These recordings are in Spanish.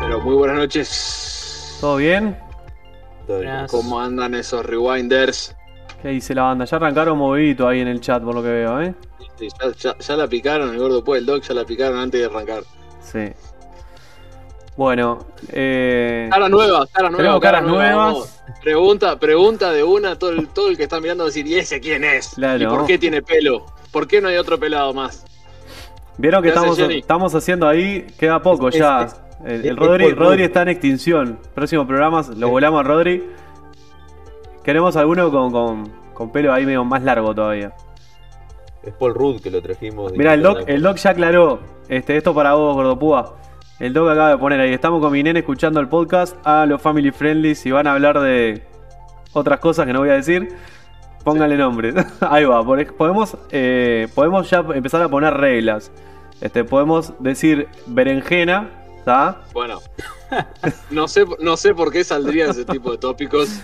Pero muy buenas noches. ¿Todo bien? Buenas. ¿Cómo andan esos rewinders? ¿Qué dice la banda? Ya arrancaron movidito ahí en el chat por lo que veo, ¿eh? Sí, ya, ya- ya la picaron, el gordo pues, el dog ya la picaron antes de arrancar. Sí. Bueno, eh, Cara nueva, cara nueva. Tenemos cara caras nueva, nuevas. Pregunta, pregunta de una, todo el, todo el que está mirando va a decir, ¿y ese quién es? Claro. ¿Y por qué tiene pelo? ¿Por qué no hay otro pelado más? Vieron que ¿Qué hace estamos, estamos haciendo ahí, queda poco Es- ya. es- el es- el es Rodri, está en extinción. Próximo programa lo Sí. volamos a Rodri. Queremos alguno con, con, con pelo ahí medio más largo todavía. Es Paul Rudd que lo trajimos. Mira, el doc, el doc ya aclaró. Este, esto para vos, Gordopúa. El doc acaba de poner ahí. Estamos con mi nene escuchando el podcast a los family friendly. Si van a hablar de otras cosas que no voy a decir, pónganle nombre. ahí va. Podemos, eh, podemos ya empezar a poner reglas. Este, podemos decir berenjena, ¿está? Bueno, no sé, no sé por qué saldrían ese tipo de tópicos.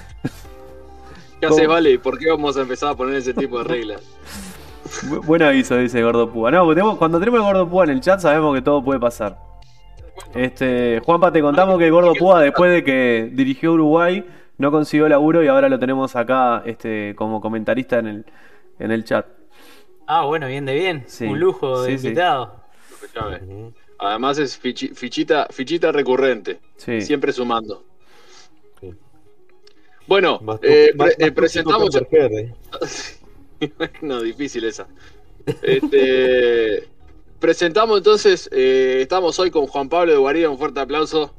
¿Qué hace, ¿Cómo? vale? ¿Por qué vamos a empezar a poner ese tipo de reglas? Bu- Buen aviso, dice Gordopúa. No, porque tenemos- cuando tenemos el Gordopúa en el chat sabemos que todo puede pasar. Este, Juanpa, te contamos que el Gordo Púa, después de que dirigió Uruguay, no consiguió laburo y ahora lo tenemos acá este, como comentarista en el, en el chat. Ah, bueno, bien de bien. Sí. Un lujo de Sí, invitado. Además es fichi- fichita, fichita recurrente. Sí. Siempre sumando. Bueno, Más eh, tó- más- pre- eh, más presentamos. no, difícil esa. Este, presentamos entonces, eh, estamos hoy con Juan Pablo de Guarida, un fuerte aplauso.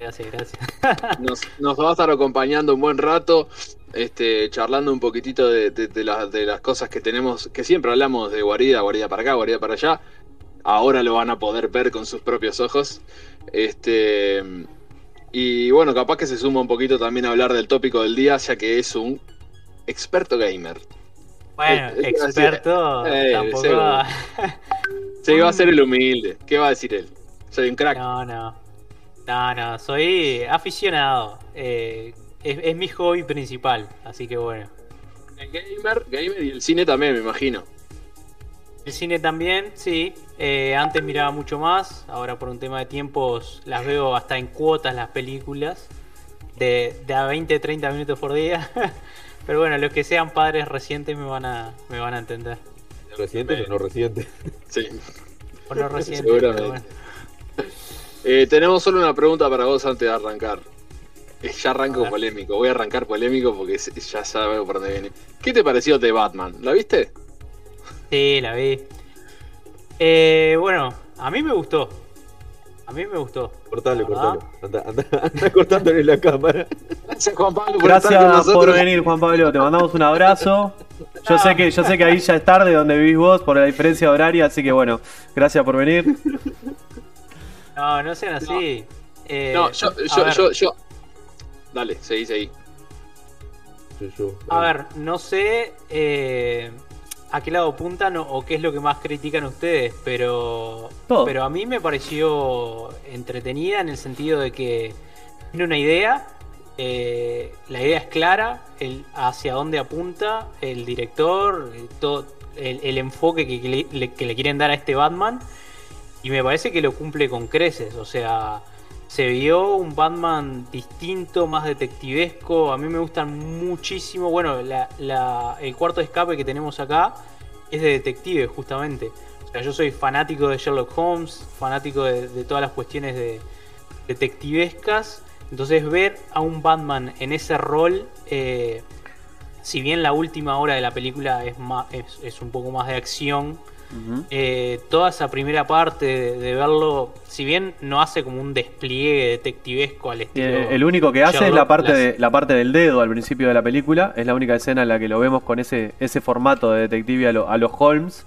Gracias, gracias. Nos, nos va a estar acompañando un buen rato, este, charlando un poquitito de, de- de las- de las cosas que tenemos, que siempre hablamos de Guarida, Guarida para acá, Guarida para allá. Ahora lo van a poder ver con sus propios ojos. Este, y bueno, capaz que se suma un poquito también a hablar del tópico del día, ya que es un experto gamer. Bueno, experto eh, tampoco. Se va a ser el humilde. ¿Qué va a decir él? Soy un crack. No, no. No, no, soy aficionado. Eh, es, es mi hobby principal, así que bueno. El gamer, gamer y el cine también, me imagino. El cine también, sí. Eh, antes miraba mucho más, ahora por un tema de tiempos las veo hasta en cuotas las películas. De, de a 20, 30 minutos por día. Pero bueno, los que sean padres recientes me van a, me van a entender. ¿Reciente o no reciente? Sí. O no recientes, Seguramente. pero bueno. Eh, tenemos solo una pregunta para vos antes de arrancar. Eh, Ya arranco polémico. Voy a arrancar polémico porque es- ya sabemos por dónde viene. ¿Qué te pareció de Batman? ¿La viste? Sí, la vi. Eh, bueno, a mí me gustó. A mí me gustó. Cortale, cortale. Anda, anda, anda cortándole la cámara. Gracias, Juan Pablo, por estar con Gracias por venir, Juan Pablo. Te mandamos un abrazo. Yo sé que, yo sé que ahí ya es tarde donde vivís vos por la diferencia horaria, así que bueno, gracias por venir. No, no sean así. Eh, No, yo, yo, yo, yo. Dale, seguí, seguí. A ver, no sé eh, a qué lado apuntan o, o qué es lo que más critican ustedes, pero, Todo. pero a mí me pareció entretenida en el sentido de que tiene una idea, eh, la idea es clara, el, hacia dónde apunta el director, todo, el, el enfoque que, que le, que le quieren dar a este Batman, y me parece que lo cumple con creces, o sea... Se vio un Batman distinto, más detectivesco. A mí me gustan muchísimo. Bueno, la- la- el cuarto escape que tenemos acá es de detective, justamente. O sea, yo soy fanático de Sherlock Holmes, fanático de, de todas las cuestiones de detectivescas. Entonces, ver a un Batman en ese rol, eh, si bien la última hora de la película es, más, es, es un poco más de acción, Eh, toda esa primera parte de, de verlo, si bien no hace como un despliegue detectivesco al Y estilo. el, el único que hace es la parte, las- de, la parte del dedo al principio de la película. Es la única escena en la que lo vemos con ese, ese formato de detective a, lo- a los Holmes.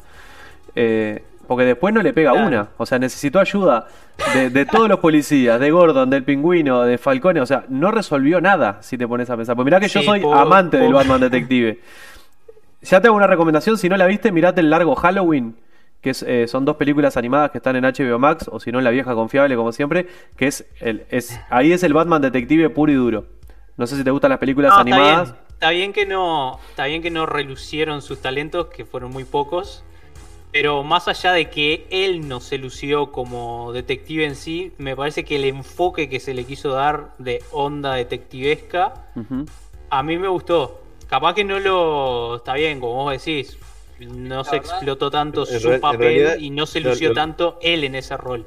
Eh, porque después no le pega Claro. una. O sea, necesitó ayuda de, de todos los policías, de Gordon, del pingüino, de Falcone. O sea, no resolvió nada si te pones a pensar. Porque mirá que yo soy amante del Batman Detective. Ya te hago una recomendación. Si no la viste, mirate el largo Halloween. Que es, eh, son dos películas animadas que están en HBO Max. O si no, en la vieja confiable, como siempre. Que es, el, es ahí es el Batman Detective puro y duro. No sé si te gustan las películas No, está animadas. bien. Está bien que no, está bien que no relucieron sus talentos, que fueron muy pocos. Pero más allá de que él no se lució como detective en sí, me parece que el enfoque que se le quiso dar de onda detectivesca, a mí me gustó. Capaz que no lo. Está bien, como vos decís. No se verdad, explotó tanto en su real- papel realidad, y no se lució lo- tanto él en ese rol.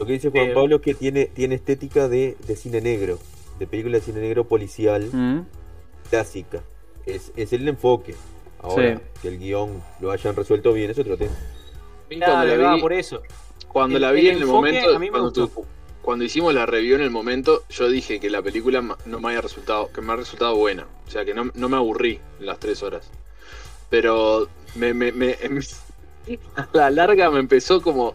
Lo que dice Juan Eh, Pablo es que tiene, tiene estética de, de cine negro, de película de cine negro policial Mm. clásica. Es, es el enfoque. Ahora, Sí. que el guion lo hayan resuelto bien es otro tema. Claro, cuando la vi, por eso. cuando el- la vi el en el momento, a mí me cuando, gustó. tu- cuando hicimos la review en el momento, yo dije que la película no me había resultado, que me ha resultado buena. O sea, que no, no me aburrí en las tres horas. Pero me, me- me- a la larga me empezó como.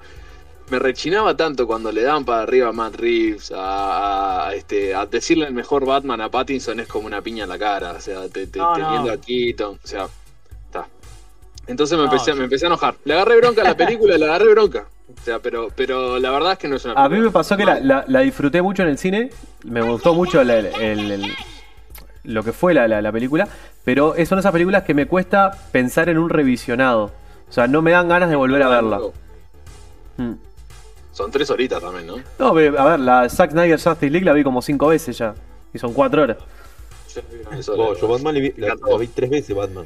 Me rechinaba tanto cuando le daban para arriba a Matt Reeves, a, a, este, a decirle el mejor Batman a Pattinson es como una piña en la cara. O sea, te, te- No, teniendo no. a Keaton. O sea, está. Entonces me, empecé, me empecé a enojar. Le agarré bronca a la película, le agarré bronca. O sea, pero, pero la verdad es que no es una A mí película me pasó que la, la- la disfruté mucho en el cine. Me gustó mucho el- el- el- lo que fue la, la- la película. Pero es- son esas películas que me cuesta pensar en un revisionado. O sea, no me dan ganas de volver a verla. Mm. Son tres horitas también, ¿no? No, pero, a ver, la Zack Snyder Justice League la vi como cinco veces ya. Y son cuatro horas. Eso, Oh, la- yo Batman vi- la, la vi tres veces Batman.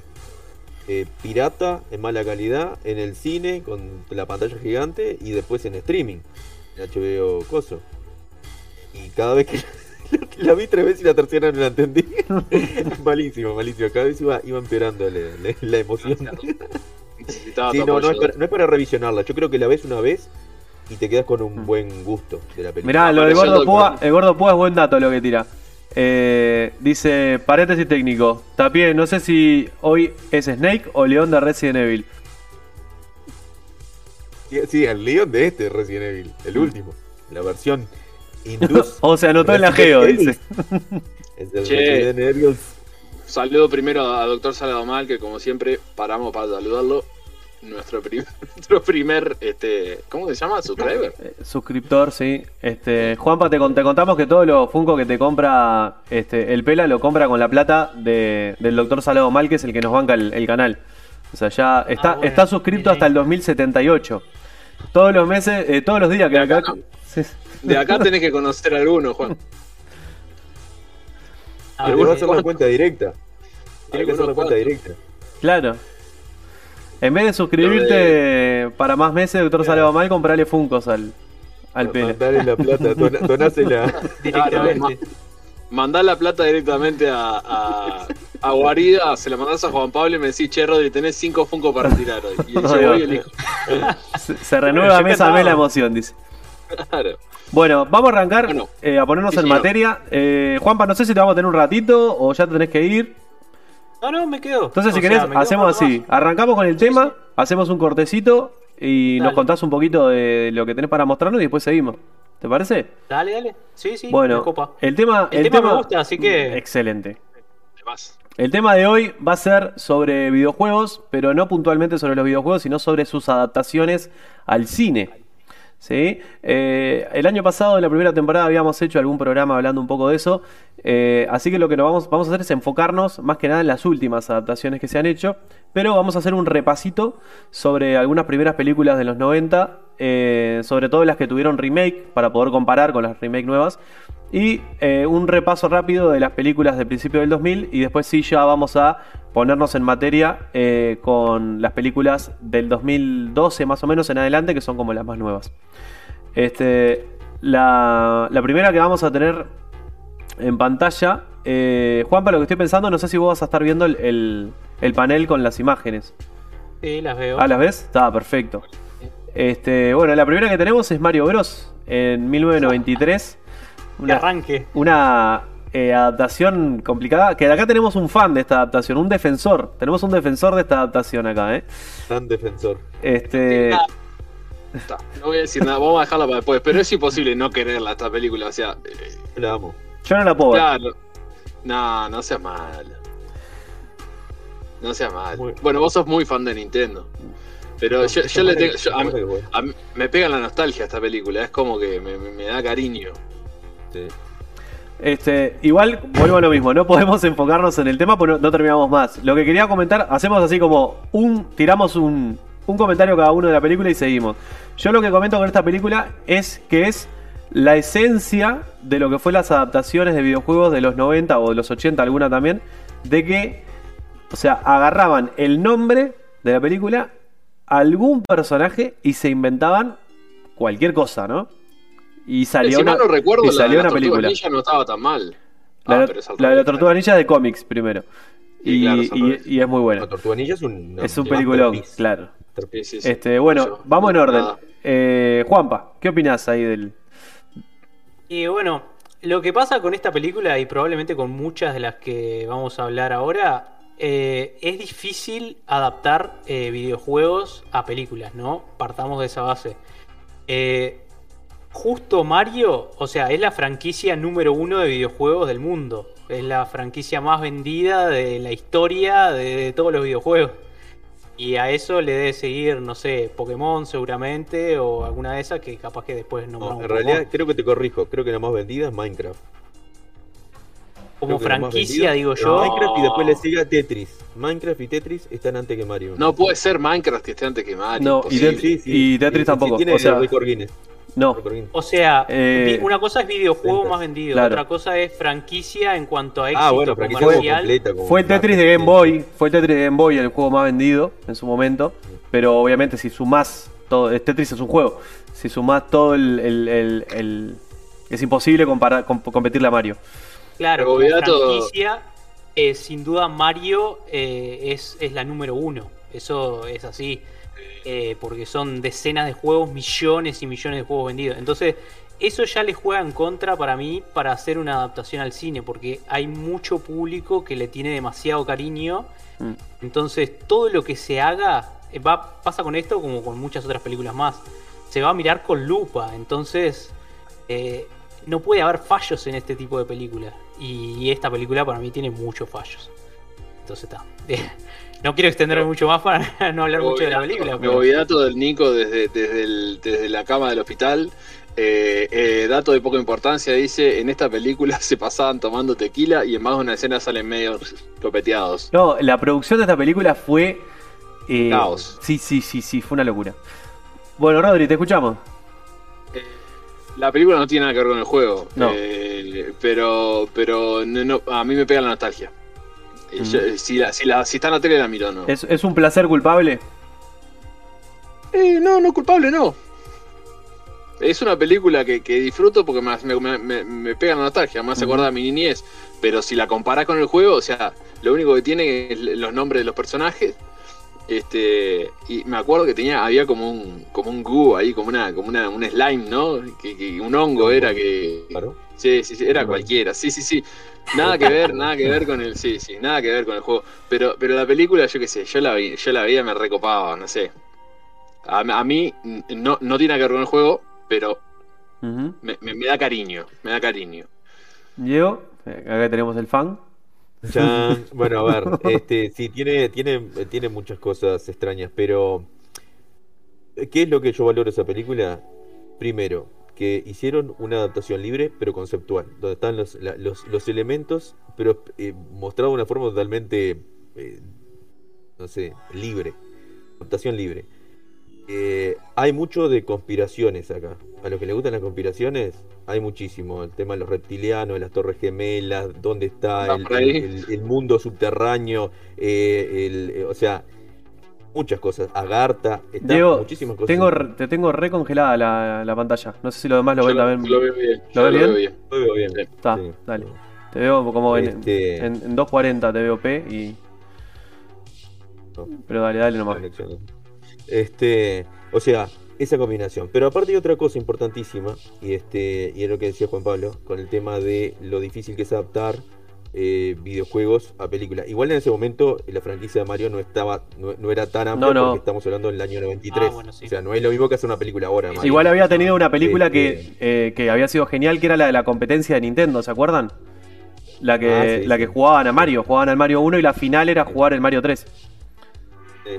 Eh, pirata, en mala calidad, en el cine, con la pantalla gigante, y después en streaming, en HBO Coso. Y cada vez que la, la vi tres veces y la tercera no la entendí. malísimo, malísimo. Cada vez iba, iba empeorando la, la- la emoción. Sí, no, es, para, no es para revisionarla. Yo creo que la ves una vez y te quedas con un Mm. buen gusto de la película. Mirá, lo del Apareció gordo el Púa, el gordo Púa es buen dato lo que tira. Eh, dice, paréntesis técnico. Tapie, no sé si hoy es Snake o León de Resident Evil. Sí, Sí, el Leon de este Resident Evil, el último. La versión Indus. O se anotó en la geo, dice. Es el Che. Resident Evil. Saludo primero a Doctor Saladomal, que como siempre paramos para saludarlo. Nuestro, prim- nuestro primer, este, ¿cómo se llama? Subscriber. Eh, Suscriptor, sí. Este, Juanpa, te, con- te contamos que todos los Funko que te compra este, el Pela lo compra con la plata de- del doctor Salado Mal, que es el que nos banca el, el canal. O sea, ya está, bueno, está suscripto hasta el 2078. Todos los meses, eh, todos los días que acá. Sí. De acá tenés que conocer a alguno, Juan. Ah, Pero Algunos va a hacer la cuenta directa. Tiene que hacer la cuenta directa. Claro. En vez de suscribirte para más meses, doctor Salado Mal, comprale Funkos al, al Pela. Dale la plata, dona- donásela. directamente. Mandá la plata directamente a, a, a Guarida, se la mandás a Juan Pablo y me decís, che, Rodri, tenés cinco Funko para tirar hoy. Y yo voy y elijo. Se, se renueva mes a mes la emoción, dice. Claro. Bueno, vamos a arrancar Bueno. eh, a ponernos Sí, en señor. materia. Eh, Juanpa, no sé si te vamos a tener un ratito o ya te tenés que ir. No, no, me quedo. Entonces, si O querés, sea, hacemos así. más. Arrancamos con el tema, hacemos un cortecito y nos contás un poquito de lo que tenés para mostrarnos y después seguimos. ¿Te parece? Dale, dale. Sí, sí, bueno, copa. el tema, El tema me gusta, así que- Excelente. Además, El tema de hoy va a ser sobre videojuegos, pero no puntualmente sobre los videojuegos, sino sobre sus adaptaciones al cine. ¿Sí? Eh, el año pasado, en la primera temporada, habíamos hecho algún programa hablando un poco de eso. eh, así que lo que nos vamos, a hacer es enfocarnos más que nada en las últimas adaptaciones que se han hecho. Pero vamos a hacer un repasito sobre algunas primeras películas de los 90, eh, sobre todo las que tuvieron remake, para poder comparar con las remake nuevas. Y un repaso rápido de las películas del principio del 2000 y después sí ya vamos a ponernos en materia eh, con las películas del 2012 más o menos en adelante que son como las más nuevas. Este, la, la primera que vamos a tener en pantalla, eh, Juanpa, lo que estoy pensando, no sé si vos vas a estar viendo el, el- el panel con las imágenes. Sí, las veo. ¿Ah, las ves? Está perfecto. Este, bueno, la primera que tenemos es Mario Bros. en 1993. Que Una, arranque. una eh, adaptación complicada. Que de acá tenemos un fan de esta adaptación, un defensor. Tenemos un defensor de esta adaptación acá, ¿eh? Tan defensor. Este. No voy a decir nada, vamos a dejarla para después. Pero es imposible no quererla esta película. O sea, eh, la amo. Yo no la puedo ver. claro. No, no seas mal. No seas mal. Muy- Bueno, vos sos muy fan de Nintendo. Pero yo, yo le tengo. yo- a a me pega la nostalgia esta película. Es como que me, me- me da cariño. Sí. Este, igual, vuelvo a lo mismo, no podemos enfocarnos en el tema porque no, terminamos más. Lo que quería comentar, hacemos así como un. tiramos un, un comentario cada uno de la película y seguimos. Yo lo que comento con esta película es que es la esencia de lo que fue las adaptaciones de videojuegos de los 90 o de los 80, alguna también, de que, o sea, agarraban el nombre de la película, algún personaje y se inventaban cualquier cosa, ¿no? Y salió si una, no recuerdo, y la, salió de la una película. Ninja no estaba tan mal. La, Ah, de- pero es al la de la. Tortuga Ninja es de cómics primero. Y, claro, es al y- revés. y es muy buena. La Tortuga Ninja es un. Es un peliculón, claro. Sí, sí, sí. Este, bueno, vamos en orden. Eh, Juanpa, ¿qué opinas ahí del. Y bueno, lo que pasa con esta película y probablemente con muchas de las que vamos a hablar ahora, eh, es difícil adaptar eh, videojuegos a películas, ¿no? Partamos de esa base. Eh, justo Mario, o sea, es la franquicia número uno de videojuegos del mundo. Es la franquicia más vendida de la historia de, de todos los videojuegos. Y a eso le debe seguir, no sé, Pokémon seguramente, o alguna de esas que capaz que después No, nombramos en realidad, creo que te corrijo. Creo que la más vendida es Minecraft. Como franquicia, digo yo. Minecraft y después le sigue a Tetris. Minecraft y Tetris están antes que Mario. No puede ser Minecraft que esté antes que Mario. No, y. Tetris- y Tetris tampoco, tiene o sea- el récord Guinness. No. O sea, Eh, una cosa es videojuego ventas. más vendido, Claro. otra cosa es franquicia en cuanto a éxito Ah, bueno, completa. fue Tetris de. Game Boy. Fue el Tetris de Game Boy el juego más vendido en su momento. Pero obviamente, si sumás todo. Tetris es un juego. Si sumás todo el. el- el- el- es imposible comparar, com- competirle a Mario. Claro, franquicia, eh, sin duda Mario eh, es, es la número uno. Eso es así. Eh, porque son decenas de juegos, millones y millones de juegos vendidos. Entonces, eso ya le juega en contra para mí para hacer una adaptación al cine. Porque hay mucho público que le tiene demasiado cariño. Mm. Entonces, todo lo que se haga, eh, va, pasa con esto como con muchas otras películas más. Se va a mirar con lupa. Entonces, eh, no puede haber fallos en este tipo de películas. Y esta película para mí tiene muchos fallos. Entonces está. No quiero extenderme mucho más para no hablar mucho de la película. Me pero- voy dato del Nico desde, desde, el- desde la cama del hospital. Eh, eh, dato de poca importancia, dice, en esta película se pasaban tomando tequila y en más de una escena salen medio copeteados. No, la producción de esta película fue. eh, Caos. Sí, sí, sí, sí, fue una locura. Bueno, Rodri, te escuchamos. La película no tiene nada que ver con el juego, No. eh, pero, pero no- no, a mí me pega la nostalgia. Eh, yo, si, la, si, la, si está en la tele la miro, ¿no? ¿Es, es un placer culpable? Eh, no, no culpable, no. Es una película que, que disfruto porque me, me, me- me pega la nostalgia, me hace acordar a mi niñez. Pero si la comparás con el juego, o sea, lo único que tiene es los nombres de los personajes. Este, y me acuerdo que tenía, había como un, como un goo ahí, como una, como una, un slime, ¿no? Que, que un hongo era que. Claro. Sí, sí, sí, era cualquiera, sí, sí, sí. Nada que ver, nada que ver con el, sí, sí, nada que ver con el juego. Pero, pero la película, yo qué sé, yo la vi, yo la veía, me recopaba, no sé. A, a mí no, no tiene que ver con el juego, pero me, me- me da cariño, me da cariño. Diego, acá tenemos el fan. Chan. Bueno, a ver, este, sí, tiene, tiene, tiene muchas cosas extrañas, pero ¿qué es lo que yo valoro de esa película? Primero, que hicieron una adaptación libre, pero conceptual, donde están los, la- los, los elementos, pero eh, mostrado de una forma totalmente, eh, no sé, libre, adaptación libre. Eh, hay mucho de conspiraciones acá. A los que les gustan las conspiraciones, hay muchísimo. El tema de los reptilianos, las torres gemelas, dónde está Va el, el- el mundo subterráneo, el- o sea, muchas cosas. Agartha, está Diego, muchísimas cosas. tengo, te tengo recongelada la, la pantalla. No sé si lo demás lo Yo ven lo, también. lo veo bien. ¿Lo ves lo veo bien? bien. Lo veo bien. Está, Sí. dale. Te veo como en, Este- en, en 2.40 te veo P y. No. Pero dale, dale nomás. Este, o sea, esa combinación. Pero aparte hay otra cosa importantísima, y este, y es lo que decía Juan Pablo, con el tema de lo difícil que es adaptar eh, videojuegos a películas. Igual en ese momento la franquicia de Mario no estaba, no, no era tan amplia No, no. porque estamos hablando del año 93. Ah, bueno, sí. O sea, no es lo mismo que hacer una película ahora. Mario. Igual había tenido una película que, Este- eh, que había sido genial, que era la de la competencia de Nintendo, ¿se acuerdan? La que, Ah, sí, la que jugaban a Mario, jugaban al Mario 1 y la final era jugar el Mario 3. Sí,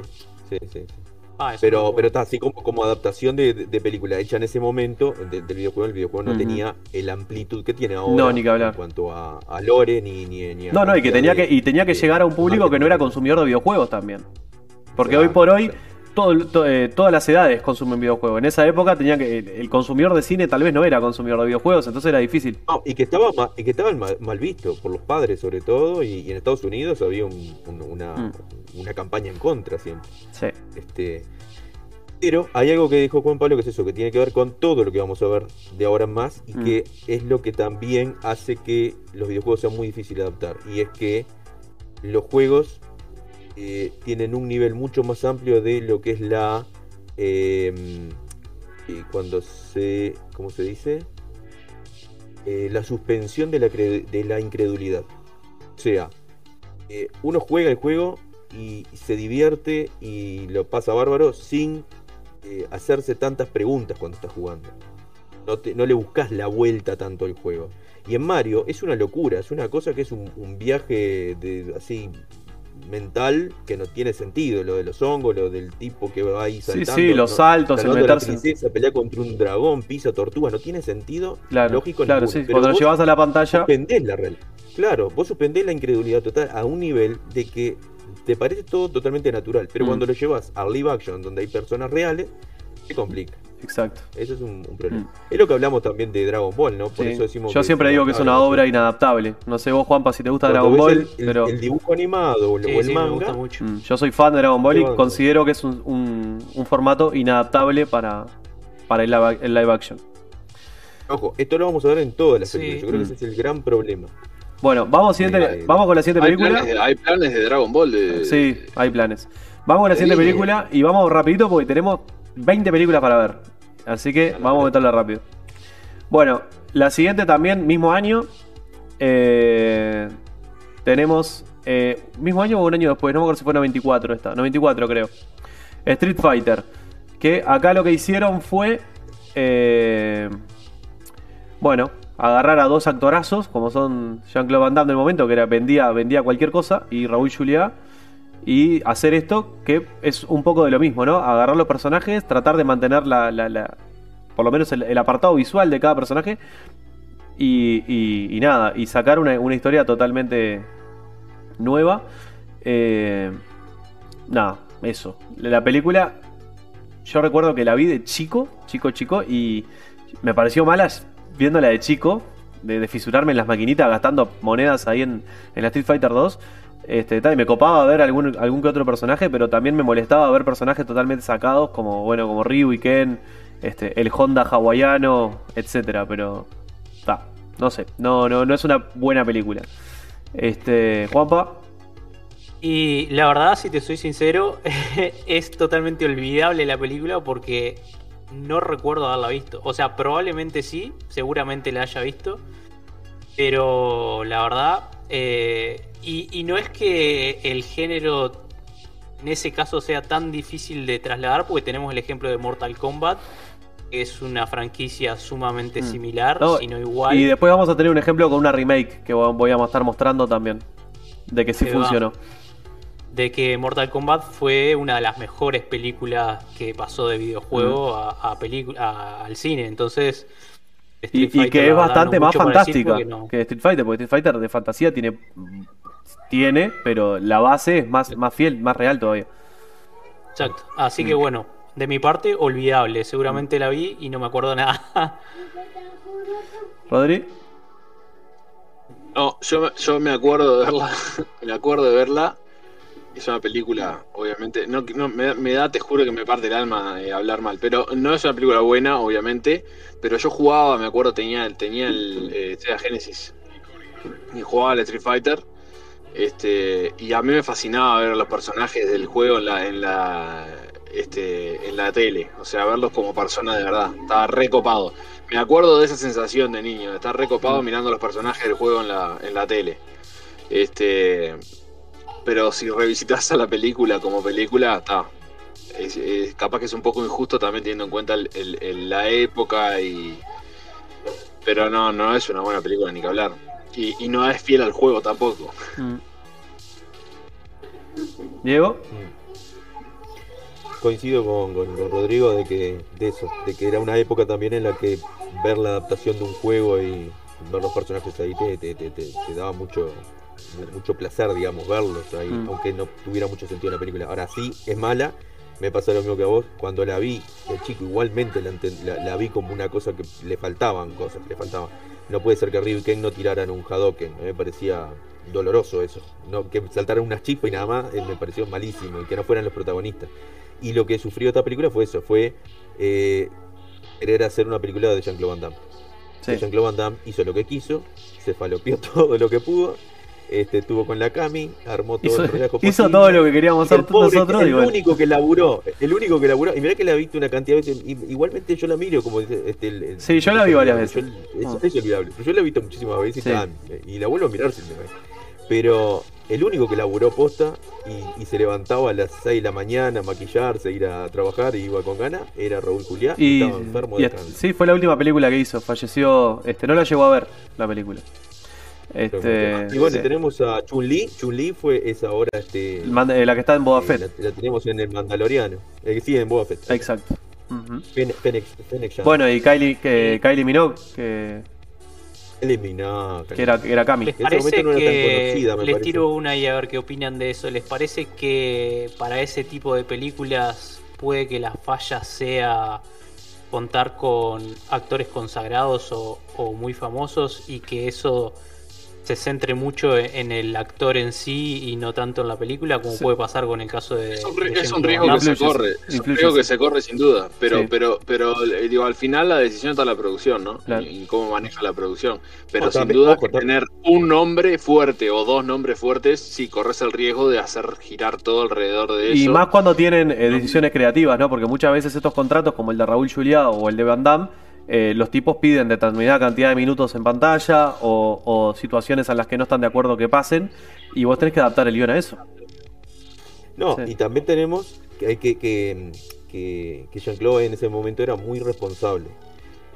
sí, sí, sí. Ah, Pero, pero está así como, como adaptación de, de- película hecha en ese momento de- del videojuego. El videojuego no tenía el amplitud que tiene ahora. No, ni que hablar. En cuanto a, a lore, ni, ni, ni a No, no, y que tenía de- que, y tenía que de llegar a un público que no era consumidor de videojuegos también. Porque Claro, hoy por hoy, claro. Todo, to- eh, todas las edades consumen videojuegos. En esa época tenía que el, el consumidor de cine tal vez no era consumidor de videojuegos, entonces era difícil. No, y que estaba ma- y que estaba mal, mal visto por los padres sobre todo y, y en Estados Unidos había un- un- una, Mm. una campaña en contra siempre. Sí. Este, pero hay algo que dijo Juan Pablo que es eso, que tiene que ver con todo lo que vamos a ver de ahora en más y Mm. que es lo que también hace que los videojuegos sean muy difíciles de adaptar. Y es que los juegos eh, tienen un nivel mucho más amplio de lo que es la... eh, cuando se... ¿Cómo se dice? Eh, la suspensión de la, de la incredulidad. O sea, uno juega el juego y se divierte y lo pasa bárbaro sin hacerse tantas preguntas cuando está jugando. No, no le buscas la vuelta tanto al juego. Y en Mario es una locura, es una cosa que es un, un viaje de, así mental que no tiene sentido. Lo de los hongos, lo del tipo que va ahí saltando. sí, los ¿no? saltos, el la meterse. princesa, pelea contra un dragón, pisa tortugas, no tiene sentido Claro, lógico claro, ninguno. sí. Pero Cuando lo llevas a la pantalla. suspendés la real. Claro, vos suspendés la incredulidad total a un nivel de que te parece todo totalmente natural, pero Mm. cuando lo llevas a live action, donde hay personas reales, se complica. Exacto. Eso es un, un problema. Mm. Es lo que hablamos también de Dragon Ball, ¿no? Por Sí. eso decimos Yo siempre digo que es una obra inadaptable. No sé vos, Juanpa, si te gusta Cuando Dragon ves Ball, el, pero el dibujo animado o el, Sí, o el sí, me gusta manga, mucho. mm, yo soy fan de Dragon Ball y considero que es un, un- un formato inadaptable para, para el, live, el live action. ojo, esto lo vamos a ver en todas las Sí. películas. Yo creo que ese es el gran problema. Bueno, vamos, siguiente, vamos con la siguiente Hay película. planes, de, hay planes de Dragon Ball. De, Sí, hay planes. Vamos con la siguiente película y vamos rapidito porque tenemos 20 películas para ver. Así que vamos a meterla rápido. Bueno, la siguiente también, mismo año. eh, tenemos. eh, mismo año o un año después, no me acuerdo si fue 94 esta. 94 creo. Street Fighter. Que acá lo que hicieron fue. eh, bueno, agarrar a dos actorazos, como son Jean-Claude Van Damme del momento, que era, vendía, vendía cualquier cosa, y Raúl Juliá, y hacer esto, que es un poco de lo mismo, ¿no? Agarrar los personajes, tratar de mantener la, la- por lo menos el, apartado visual de cada personaje, y, y- nada, y sacar una, una historia totalmente nueva. Eh, nada, eso. La película, yo recuerdo que la vi de chico, chico, chico, y me pareció mala viéndola de chico, de, de fisurarme en las maquinitas gastando monedas ahí en, en la Street Fighter 2. Este, y me copaba ver algún, algún que otro personaje, pero también me molestaba ver personajes totalmente sacados, como bueno, como Ryu y Ken, este, el Honda hawaiano, etcétera, pero ta, no sé, no, no, no es una buena película. Este, Juanpa, Y la verdad, si te soy sincero, es totalmente olvidable la película porque no recuerdo haberla visto. O sea, probablemente sí, seguramente la haya visto. Pero la verdad, eh, y, y no es que el género en ese caso sea tan difícil de trasladar, porque tenemos el ejemplo de Mortal Kombat, que es una franquicia sumamente Mm. similar, No, si no igual. y después vamos a tener un ejemplo con una remake que voy a estar mostrando también, de que sí va. funcionó. de que Mortal Kombat fue una de las mejores películas que pasó de videojuego a, a pelicu- a- al cine. Entonces, Street y Fighter, que es bastante más fantástica no. que Street Fighter, porque Street Fighter de fantasía tiene, tiene, pero la base es más, más fiel, más real todavía. Exacto. Así Mm. que bueno, de mi parte, olvidable. Seguramente la vi y no me acuerdo nada. Rodri, No, yo, me- yo me acuerdo de verla. me acuerdo de verla. Es una película, obviamente. No, me, da- te juro que me parte el alma eh, hablar mal. Pero no es una película buena, obviamente. Pero yo jugaba, me acuerdo, tenía, tenía el eh, Sega Genesis. Y jugaba al Street Fighter. Este, y a mí me fascinaba ver los personajes del juego en la, en la, este, en la tele. O sea, verlos como personas de verdad. Estaba recopado. Me acuerdo de esa sensación de niño, de estar recopado mirando los personajes del juego en la, en la tele. Este, pero si revisitas a la película como película, está. Es, es- capaz que es un poco injusto también teniendo en cuenta el- el- el- la época y. Pero no, no es una buena película ni que hablar. Y, y no es fiel al juego tampoco. Mm. Diego, Mm. Coincido con, con- con Rodrigo de que de eso, de que era una época también en la que ver la adaptación de un juego y ver los personajes ahí te, te, te- te- te daba mucho mucho placer, digamos, verlos ahí, Mm. aunque no tuviera mucho sentido la película. Ahora sí, es mala Me pasa lo mismo que a vos. Cuando la vi de chico, igualmente la, enten- la- la vi como una cosa que le faltaban cosas, le faltaban. No puede ser que Ryu y Ken no tiraran un Hadoken. Mí me parecía doloroso eso. No, que saltaran unas chispas y nada más, eh, me pareció malísimo. Y que no fueran los protagonistas. Y lo que sufrió esta película fue eso, fue eh, querer hacer una película de Jean-Claude Van Damme. Sí. Jean-Claude Van Damme hizo lo que quiso, se falopeó todo lo que pudo, este, estuvo con la Cami, armó todo Hizo, el relajo hizo posible. todo lo que queríamos Y hacer nosotros. el y bueno. único que laburó, el único que laburó, y mirá que la he visto una cantidad de veces, y- igualmente yo la miro como este, el- el- Sí, yo la vi varias yo- veces. es, Ah. es olvidable, pero yo la he visto muchísimas veces Sí. y, tan- y la vuelvo a mirar siempre. Pero el único que laburó posta y, y se levantaba a las 6 de la mañana a maquillarse, ir a trabajar y iba con ganas, era Raúl Juliá, Y, estaba enfermo y de cáncer. sí, fue la última película que hizo. Falleció. Este, no la llegó a ver la película. Este, y bueno, sí. tenemos a Chun-Li. Chun-Li fue esa ahora este, eh, la que está en Boba eh, Fett. la, la tenemos en el Mandaloriano. Eh, que sí, en Boba Fett. Exacto. Fennec, Fennec. Bueno, y Kylie, que, Kylie Minogue, que, eliminó. que era, que era Cami. ¿Les En ese parece momento no era tan que conocida, me les parece. tiro una y a ver qué opinan de eso? ¿Les parece que para ese tipo de películas puede que la falla sea contar con actores consagrados o, o muy famosos y que eso se centre mucho en el actor en sí y no tanto en la película, como Sí. puede pasar con el caso de. Es un, de ri- es un Jean-Claude riesgo que se corre, es un riesgo que se corre sin duda, pero, Sí. pero, pero eh, digo, al final la decisión está en la producción, ¿no? Claro. Y, y cómo maneja la producción. Pero sin también- duda tener un nombre fuerte o dos nombres fuertes, sí corres el riesgo de hacer girar todo alrededor de eso. Y más cuando tienen eh, decisiones creativas, ¿no? Porque muchas veces estos contratos, como el de Raúl Juliá o el de Van Damme, eh, los tipos piden determinada cantidad de minutos en pantalla o, o situaciones a las que no están de acuerdo que pasen y vos tenés que adaptar el guion a eso. No, Sí. y también tenemos que, hay que, que, que, que Jean-Claude en ese momento era muy responsable.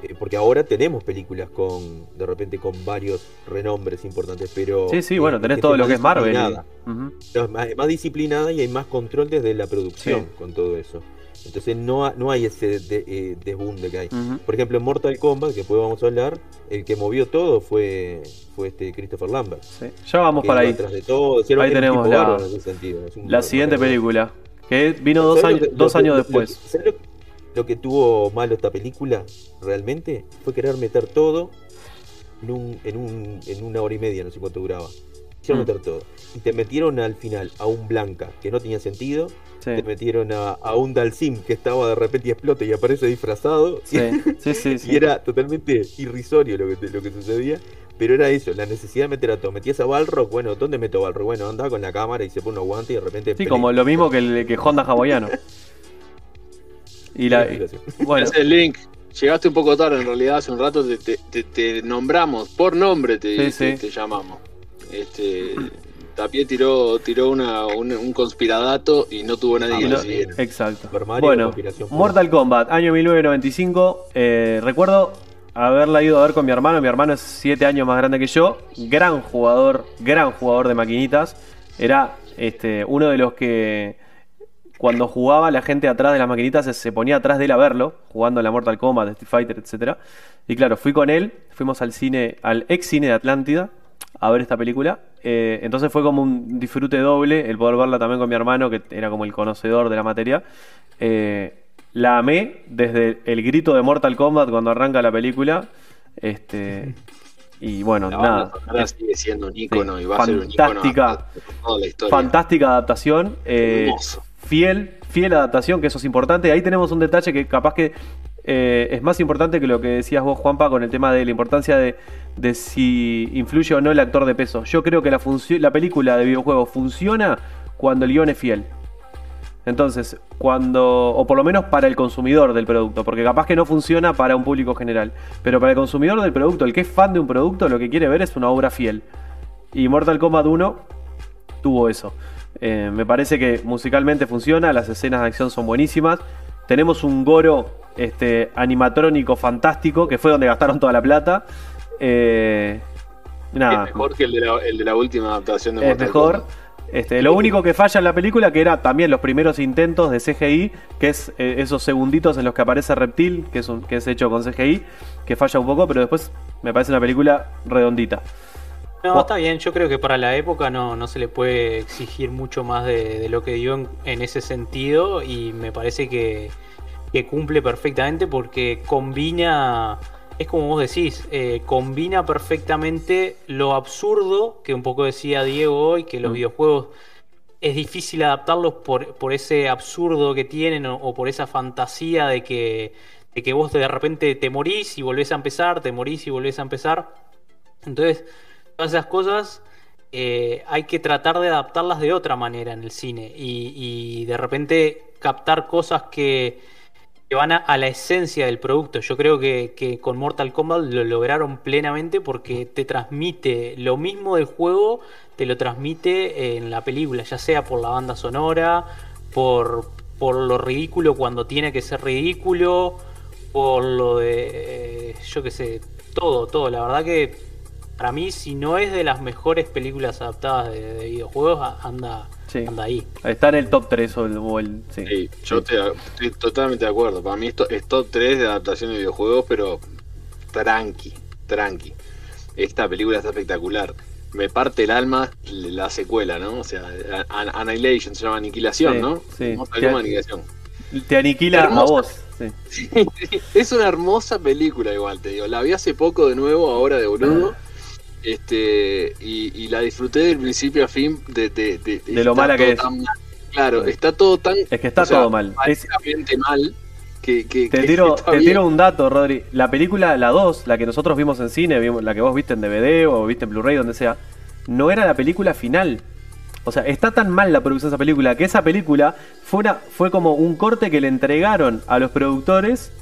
Eh, porque ahora tenemos películas con, de repente, con varios renombres importantes, pero... Sí, sí, bueno, eh, tenés que todo lo que es Marvel. y-. No, es más, más disciplinada y hay más control desde la producción Sí. con todo eso. Entonces no, ha- no hay ese de, eh, desbunde que hay. Por ejemplo, en Mortal Kombat, que después vamos a hablar, el que movió todo fue, fue este Christopher Lambert. Sí. Ya vamos para ahí. de todo, Ahí tenemos la- bárbaro en ese sentido, es un La bar- siguiente película, que vino dos ¿Sabes años, que- dos que- años lo- después. ¿sabes lo, lo que tuvo malo esta película realmente? Fue querer meter todo en, un, en, un, en una hora y media, no sé cuánto duraba. Quisieron Mm. meter todo. Y te metieron al final a un Blanca que no tenía sentido. Sí, Te metieron a, a un Dalsim que estaba de repente y explota y aparece disfrazado. sí, sí, sí, sí. Y era totalmente irrisorio lo que, lo que sucedía. Pero era eso, la necesidad de meter a todo. Metías a Balrog, bueno, ¿dónde meto a Balrog? Bueno, anda con la cámara y se pone unos guantes y de repente. Sí, como lo mismo que el que Honda hawaiano. Y la, bueno, Ese link, llegaste un poco tarde en realidad, hace un rato te, te- te- te nombramos, por nombre te, Sí, te- sí. te llamamos. Este, Tapie tiró, tiró una, un, un conspiradato y no tuvo nadie Ah, que lo exacto. Mario, Bueno. Mortal Kombat, año 1995. eh, recuerdo haberla ido a ver con mi hermano. Mi hermano es 7 años más grande que yo. Gran jugador, gran jugador de maquinitas. Era este, uno de los que cuando jugaba la gente atrás de las maquinitas se, se ponía atrás de él a verlo, jugando a la Mortal Kombat, Street Fighter, etc. Y claro, fui con él, fuimos al cine, al ex cine de Atlántida, a ver esta película. Eh, entonces fue como un disfrute doble el poder verla también con mi hermano, que era como el conocedor de la materia. Eh, la amé desde el grito de Mortal Kombat cuando arranca la película. Este, y bueno, La nada. sigue siendo un ícono Sí, y va a ser un ícono fantástica. hasta toda la historia. Fantástica adaptación. eh, Hermoso. fiel, fiel adaptación, que eso es importante. Ahí tenemos un detalle que capaz que eh, es más importante que lo que decías vos, Juanpa, con el tema de la importancia de, si influye o no el actor de peso. Yo creo que la, película de videojuegos funciona cuando el guion es fiel. Entonces, cuando, o por lo menos para el consumidor del producto, porque capaz que no funciona para un público general, pero para el consumidor del producto, el que es fan de un producto, lo que quiere ver es una obra fiel. Y Mortal Kombat 1 tuvo eso. Eh, me parece que musicalmente funciona, las escenas de acción son buenísimas. Tenemos un Goro este, animatrónico fantástico, que fue donde gastaron toda la plata. Eh, nada, Es mejor que el de la, el de la última adaptación de es Mortal mejor. Kombat. Este, lo único que falla en la película, que era también los primeros intentos de CGI, que es eh, esos segunditos en los que aparece Reptil, que es, un- que es hecho con CGI, que falla un poco, pero después me parece una película redondita. No, está bien, yo creo que para la época no, no se le puede exigir mucho más de, de lo que dio en, en ese sentido y me parece que, que cumple perfectamente porque combina, es como vos decís, eh, combina perfectamente lo absurdo que un poco decía Diego hoy, que los Mm. videojuegos es difícil adaptarlos por, por ese absurdo que tienen o, o por esa fantasía de que, de que vos de repente te morís y volvés a empezar, te morís y volvés a empezar. Entonces, todas esas cosas eh, hay que tratar de adaptarlas de otra manera en el cine y, y de repente captar cosas que, que van a, a la esencia del producto. Yo creo que, que con Mortal Kombat lo lograron plenamente porque te transmite lo mismo del juego, te lo transmite en la película, ya sea por la banda sonora, por, por lo ridículo cuando tiene que ser ridículo, por lo de, eh, yo qué sé, todo, todo. La verdad que para mí, si no es de las mejores películas adaptadas de, de videojuegos, anda, Sí. anda ahí. Está en el top 3 o el. o el- sí. Sí, yo te- estoy totalmente de acuerdo. Para mí esto es top 3 de adaptación de videojuegos, pero tranqui, tranqui. Esta película está espectacular. Me parte el alma la secuela, ¿no? O sea, An- Annihilation se llama Aniquilación, Sí, ¿no? sí. Kombat Aniquilación. Te aniquila a vos. Sí. es una hermosa película igual, te digo. La vi hace poco de nuevo, ahora de boludo. Este, y, y la disfruté del principio a fin de, de, de, De lo mala que es. mal. Claro, está todo tan. Es que está sea, todo mal. Es- mal. Que, que- Te que tiro, te tiro un dato, Rodri. La película, la 2, la que nosotros vimos en cine, vimos, la que vos viste en DVD o viste en Blu-ray, donde sea, no era la película final. O sea, está tan mal la producción de esa película que esa película fue, una, fue como un corte que le entregaron a los productores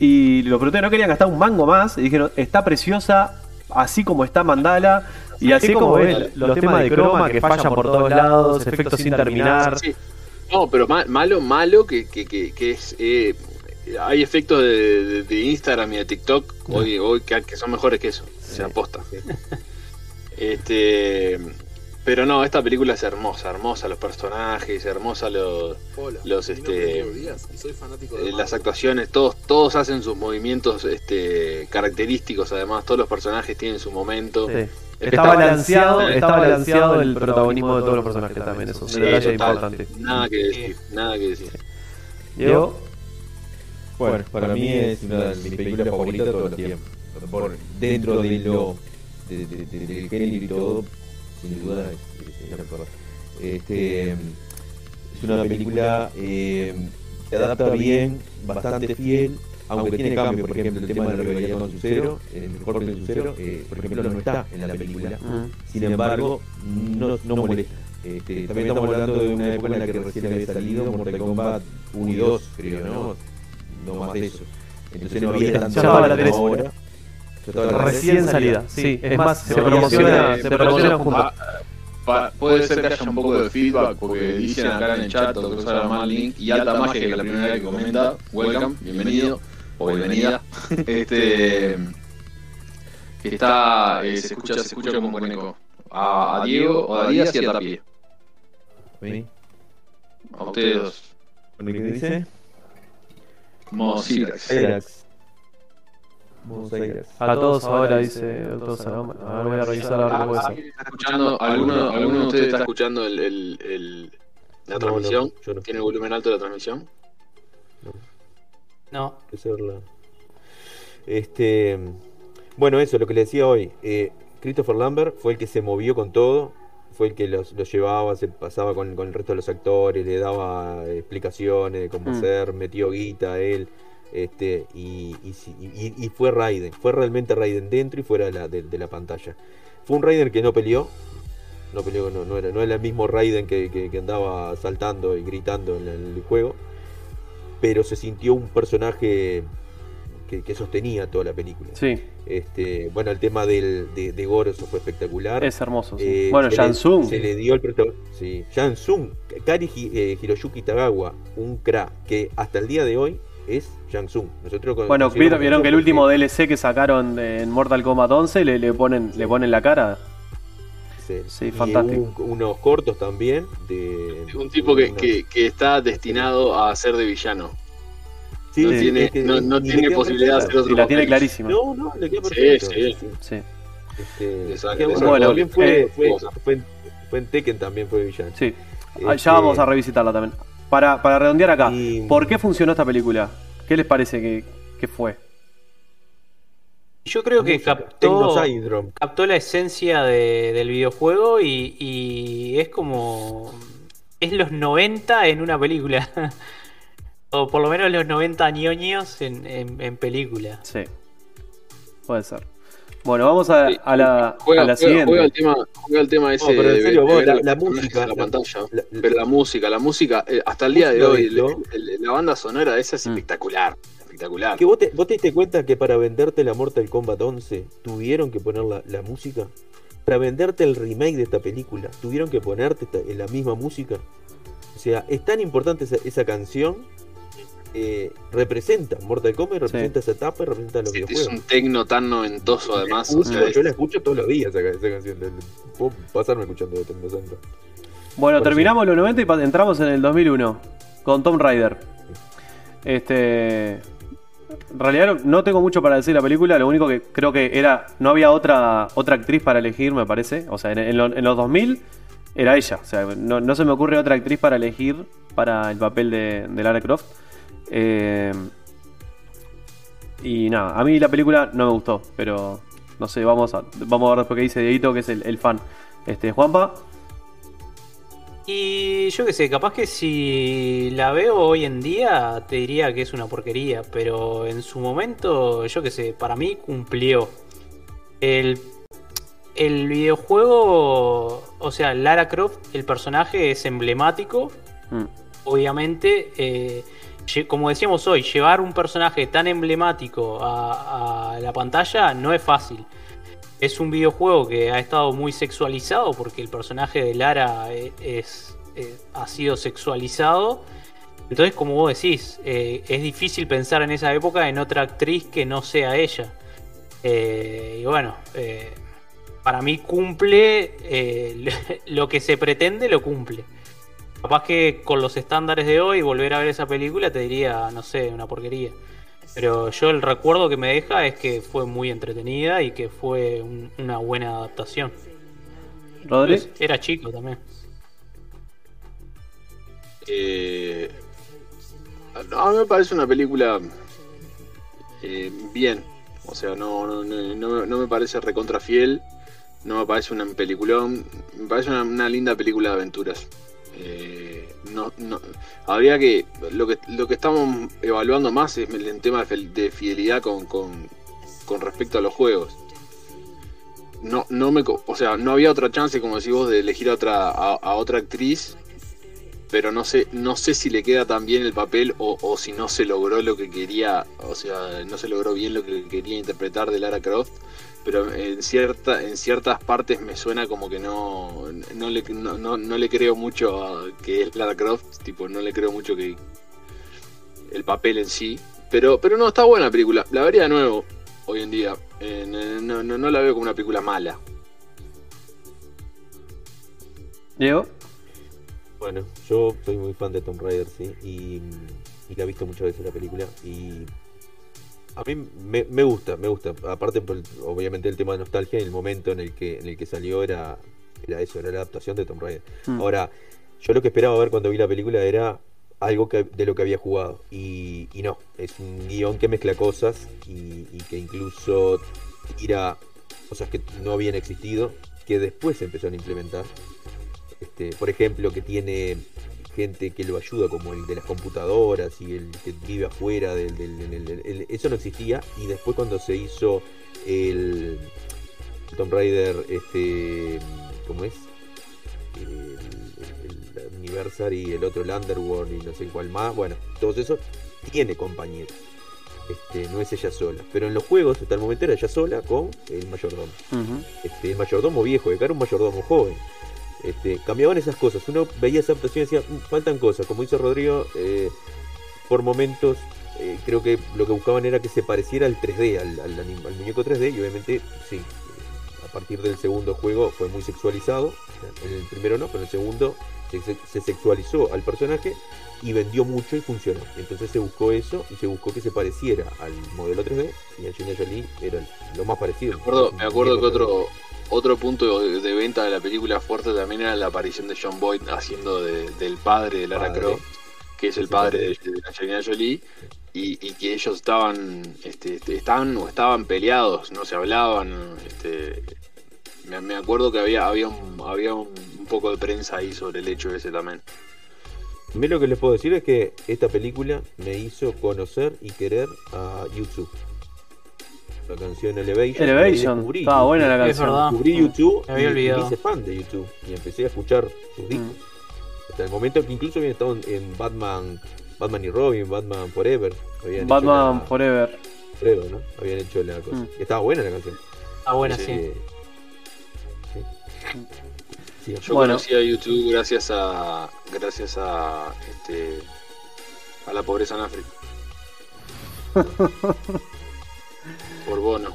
y los productores no querían gastar un mango más y dijeron, está preciosa, así como está Mandala y así como ves los temas de croma que fallan por todos lados, efectos sin terminar. Sí. No, pero ma- malo, malo que, que, que, que es. eh, hay efectos de, de- de Instagram y de TikTok hoy, hoy que, que son mejores que eso. Se aposta. Este. Pero no, esta película es hermosa, hermosa los personajes, hermosa los, Hola, es este, Diego Díaz y soy fanático de eh, las actuaciones, todos, todos hacen sus movimientos este, característicos, además, todos los personajes tienen su momento. Sí. Está balanceado, está balanceado el protagonismo de todos los personajes también, eso es Sí, total. importante. Nada que decir, nada que decir. Diego, Bueno, para mí es una de mis películas favoritas de todos los tiempos. Por, dentro de lo de, de- de- del género y todo, sin duda es, es la mejor. Este, es una película eh, que adapta bien, bastante fiel, aunque tiene cambios, por ejemplo, el tema de la rivalidad con Sucero, el mejor que Sucero, eh, por ejemplo, no está en la película. Mm. Sin embargo, no, no molesta. Este, también estamos hablando de una época en la que recién había salido Mortal Kombat 1 y 2, creo, ¿no? No más de eso. Entonces no había tanto ahora. Recién salida, sí, es más, se promociona, se se promociona juntos. Ah, pa- puede ser que haya un poco de feedback porque dicen acá en el chat o que usar mal link y alta magia que es la primera vez que comenta, welcome, bienvenido o bienvenida. Este que está eh, se escucha se escucha como con eco a, a Diego o a Díaz y a Tapie. A ustedes dos. ¿Qué dice? Mosilax. A todos ahora dice, ahora, a ver, voy a revisar a ver cómo es eso. ¿Alguien está escuchando, alguno, alguno de ustedes está escuchando el, el- el- la No, transmisión? no, yo no. ¿Tiene volumen alto la transmisión? No, hacerla. Este, bueno, eso, lo que le decía hoy. eh, Christopher Lambert fue el que se movió con todo, fue el que los, los llevaba, se pasaba con, con el resto de los actores, le daba explicaciones de cómo Mm. hacer, metió guita a él. Este, y, y, sí, y- y fue Raiden, fue realmente Raiden dentro y fuera de la, de, de la pantalla. Fue un Raiden que no peleó, no peleó, no, no era, no era el mismo Raiden que, que- que andaba saltando y gritando en el- el juego pero se sintió un personaje que, que sostenía toda la película. Sí, Este, bueno, el tema del, de, de Goro eso fue espectacular. es hermoso. sí. Eh, bueno, Jansung. Se le dio el protagonismo. Sí, Jansung, Kari eh, Hiroyuki Tagawa, un crack que hasta el día de hoy es. Nosotros con- Bueno, vieron, vieron que el porque- último DLC que sacaron en Mortal Kombat 11 le, le ponen le ponen la cara. Sí, fantástico. un- unos cortos también de. Un tipo que, una- que, que está destinado a ser de villano. Sí, no sí, tiene, es que no, tiene posibilidad de hacer otro Y la tiene clarísima. No, no, le queda Sí, perfecto. sí. sí. Sí. Este, le bueno, también fue, eh, fue, cosa. fue en, fue en Tekken también fue villano. Sí. Ah, Este, Ya vamos a revisitarla también. Para, para redondear acá, Y- ¿por qué funcionó esta película? ¿Qué les parece que, que fue? Yo creo que captó, captó la esencia de- del videojuego y, y es como. Es los 90 en una película. o por lo menos los 90 ñoños en, en, en película. Sí. Puede ser. Bueno, vamos a, Sí, a la, Juega, a la juega- siguiente. juega el tema, juega el tema ese No, pero en de- serio, de vos, ver la- la música, en la la- pantalla. la- pero la música, la música, eh, hasta el día de hoy, de el- el- la banda sonora esa es Mm. espectacular. Espectacular. Que vos te, vos te diste cuenta que para venderte la Mortal Kombat 11 tuvieron que poner la, la música. Para venderte el remake de esta película, tuvieron que ponerte esta- la misma música. O sea, es tan importante esa, esa canción. Eh, representa Mortal Kombat, representa esa etapa y representa los Sí, es videojuegos. un tecno tan noventoso además. o Escucho- sea, es- yo la escucho todos los días esa, esa canción. Puedo pasarme escuchando de Techno Syndrome. Bueno, Bueno, terminamos los 90 y entramos en el 2001 con Tomb Raider. Este. En realidad no- tengo mucho para decir de la película, lo único que creo que era. No había otra, otra actriz para elegir, me parece. O sea, en, en lo- en los 2000 era ella. O sea, no, no se me ocurre otra actriz para elegir para el papel de, de Lara Croft. Eh, y nada, a mí la película no me gustó, pero no sé, vamos a, vamos a ver después qué dice Dieguito, que es el, el fan. Este, Juanpa. Y yo qué sé, capaz que si la veo hoy en día te diría que es una porquería, pero en su momento, yo qué sé, para mí cumplió. El, el videojuego, o sea, Lara Croft, el personaje es emblemático, Mm. obviamente, eh, como decíamos hoy, llevar un personaje tan emblemático a, la pantalla no es fácil. Es un videojuego que ha estado muy sexualizado porque el personaje de Lara eh, eh, ha sido sexualizado. Entonces, como vos decís, eh, es difícil pensar en esa época en otra actriz que no sea ella. Y bueno, para mí cumple lo que se pretende, lo cumple. Capaz que con los estándares de hoy, volver a ver esa película te diría, no sé, una porquería. Pero yo el recuerdo que me deja es que fue muy entretenida y que fue un- una buena adaptación. Rodri. Era chico también. Eh, no, a mí me parece una película eh, bien. O sea, no, no, no, no- no me parece recontra fiel. No me parece un peliculón. Me parece una, una linda película de aventuras. Eh, no, no, habría que lo, que. lo que estamos evaluando más es el tema de fidelidad con, con, respecto a los juegos. No, no me, o sea, no había otra chance, como decís vos, de elegir a otra, a, a otra actriz pero no sé, no sé si le queda tan bien el papel o, o si no se logró lo que quería, o sea, no se logró bien lo que quería interpretar de Lara Croft, pero en cierta, en ciertas partes me suena como que no, no le, no, no- no le creo mucho a que es Lara Croft, tipo, no le creo mucho que el papel en sí, pero, pero no está buena la película, la vería de nuevo hoy en día, Eh, no, no, no la veo como una película mala. Diego. Bueno, yo soy muy fan de Tomb Raider, sí, y, y la he visto muchas veces la película y a mí me, me gusta, me gusta. Aparte, obviamente el tema de nostalgia, el momento en el que en el que salió era era eso, era la adaptación de Tomb Raider. Mm. Ahora, yo lo que esperaba ver cuando vi la película era algo que, de lo que había jugado y, y no, es un guion que mezcla cosas y, y que incluso tira cosas que no habían existido, que después se empezaron a implementar. Este, por ejemplo, que tiene gente que lo ayuda, como el de las computadoras y el que vive afuera del, del- del- del- el- eso no existía. Y después cuando se hizo el Tomb Raider, este, ¿cómo es? El, el- el Anniversary, el otro el Underworld y no sé cuál más. Bueno, todos esos tiene compañeros. Este, no es ella sola. Pero en los juegos, hasta el momento era ella sola con el mayordomo este, el mayordomo viejo, de cara a un mayordomo joven. Este, cambiaban esas cosas. Uno veía esa adaptación y decía, "Mm, faltan cosas. Como dice Rodrigo, eh, por momentos eh, creo que lo que buscaban era que se pareciera al 3D, al, muñeco 3D, y obviamente, sí, a partir del segundo juego fue muy sexualizado. En el primero no, pero en el segundo Se, se- se sexualizó al personaje y vendió mucho y funcionó. Entonces se buscó eso y se buscó que se pareciera al modelo 3D y Angelina Jolie era lo más parecido. Me acuerdo, me acuerdo que otro, otro punto de, venta de la película fuerte también era la aparición de John Boyd haciendo de- del padre de Lara Padre. Croft, que es el padre de, de Angelina Jolie, y, y que ellos estaban, este, este, estaban o estaban peleados, no se hablaban. Este, me, me acuerdo que había, había, un, había un, un poco de prensa ahí sobre el hecho ese también. A mí lo que les puedo decir es que esta película me hizo conocer y querer a YouTube. La canción Elevation. y Elevation. descubrí Estaba buena la Es canción. verdad. Descubrí YouTube Me había y, y olvidado. me hice fan de YouTube y empecé a escuchar sus discos. Hasta el momento que incluso habían estado en, en Batman, Batman y Robin, Batman Forever. Habían hecho Batman la- Forever. Forever, ¿no? Habían hecho la cosa. Mm. Y estaba buena la canción. Ah, buena, Sí. sí. Sí. Sí, Yo Bueno. conocí a YouTube gracias a gracias a este a la pobreza en África. Por bono.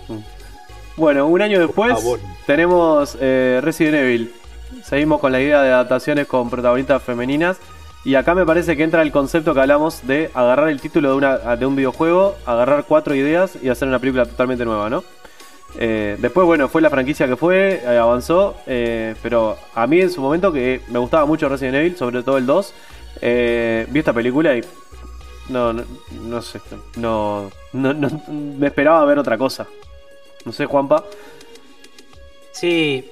Bueno, un año después tenemos eh, Resident Evil. Seguimos con la idea de adaptaciones con protagonistas femeninas. Y acá me parece que entra el concepto que hablamos de agarrar el título de, una, de un videojuego, agarrar cuatro ideas y hacer una película totalmente nueva, ¿no? Eh, después, bueno, fue la franquicia que fue, eh, avanzó, eh, pero a mí en su momento que me gustaba mucho Resident Evil, sobre todo el 2, eh, vi esta película y no, no, no sé, no, no, no- me esperaba ver otra cosa. No sé, Juanpa. Sí,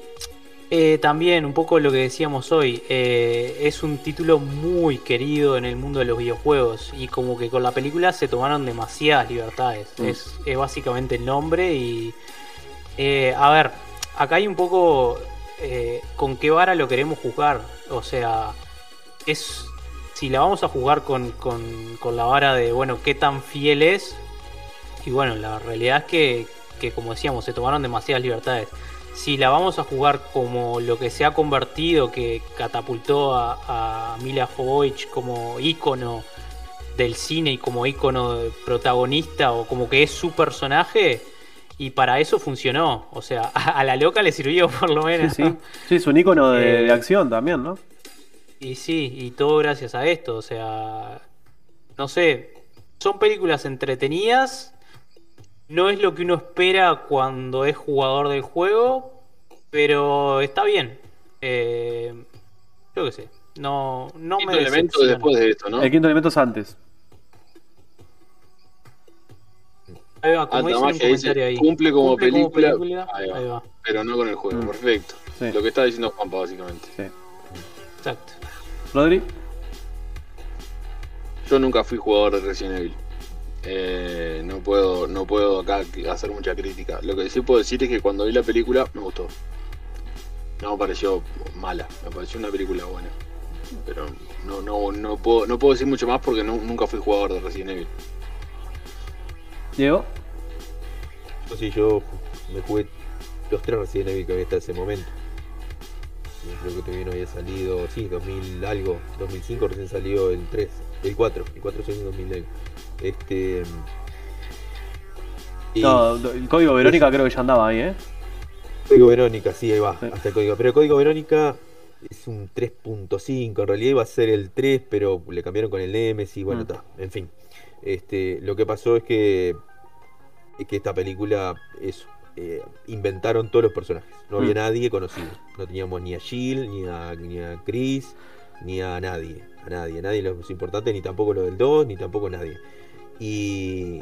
eh, también un poco lo que decíamos hoy, eh, es un título muy querido en el mundo de los videojuegos y como que con la película se tomaron demasiadas libertades. Mm. Es, es básicamente el nombre y... eh, a ver, acá hay un poco eh, con qué vara lo queremos jugar. O sea, es... Si la vamos a jugar con, con- con la vara de, bueno, qué tan fiel es, y bueno, la realidad es que, que, como decíamos, se tomaron demasiadas libertades. Si la vamos a jugar como lo que se ha convertido, que catapultó a, a Mila Jovovich como ícono del cine y como ícono protagonista o como que es su personaje, y para eso funcionó. O sea, a, a la loca le sirvió por lo menos. sí. Sí, es un icono de, Eh, de acción también, ¿no? Y sí, y todo gracias a esto, o sea, no sé, son películas entretenidas, no es lo que uno espera cuando es jugador del juego, pero está bien. Eh, yo qué sé, no, no me Quinto elemento decepciona. después de esto, ¿no? El quinto elemento es antes. Ahí va, como dice un magia dice, comentario ahí. cumple como Cumple película, ahí va. ahí va, pero no con el juego. Mm. Perfecto. Sí. Lo que está diciendo Juanpa, básicamente. sí. exacto. Rodri. Yo nunca fui jugador de Resident Evil. Eh, no puedo no puedo acá hacer mucha crítica. Lo que sí puedo decir es que cuando vi la película me gustó. No me pareció mala, me pareció una película buena. Pero no no no puedo no puedo decir mucho más porque no- nunca fui jugador de Resident Evil. Diego. Yo sí, yo me jugué los tres Resident Evil que había hasta ese momento. Creo que todavía no había salido, sí, 2000 algo, 2005 recién salió el 3, el 4, el 4 salió en 2000 algo. Este... Y No, el código Verónica creo que ya andaba ahí, ¿eh? Código Verónica, sí, ahí va, Sí. hasta el código. Pero el código Verónica es un 3.5, en realidad iba a ser el 3, pero le cambiaron con el Nemesis, bueno, Mm. está, en fin. Este, lo que pasó es que, es que esta película, eso, eh, inventaron todos los personajes. No había Mm. nadie conocido. No teníamos ni a Jill, ni a, ni a Chris, ni a nadie. A nadie, a nadie los importantes, ni tampoco lo del 2, ni tampoco nadie. Y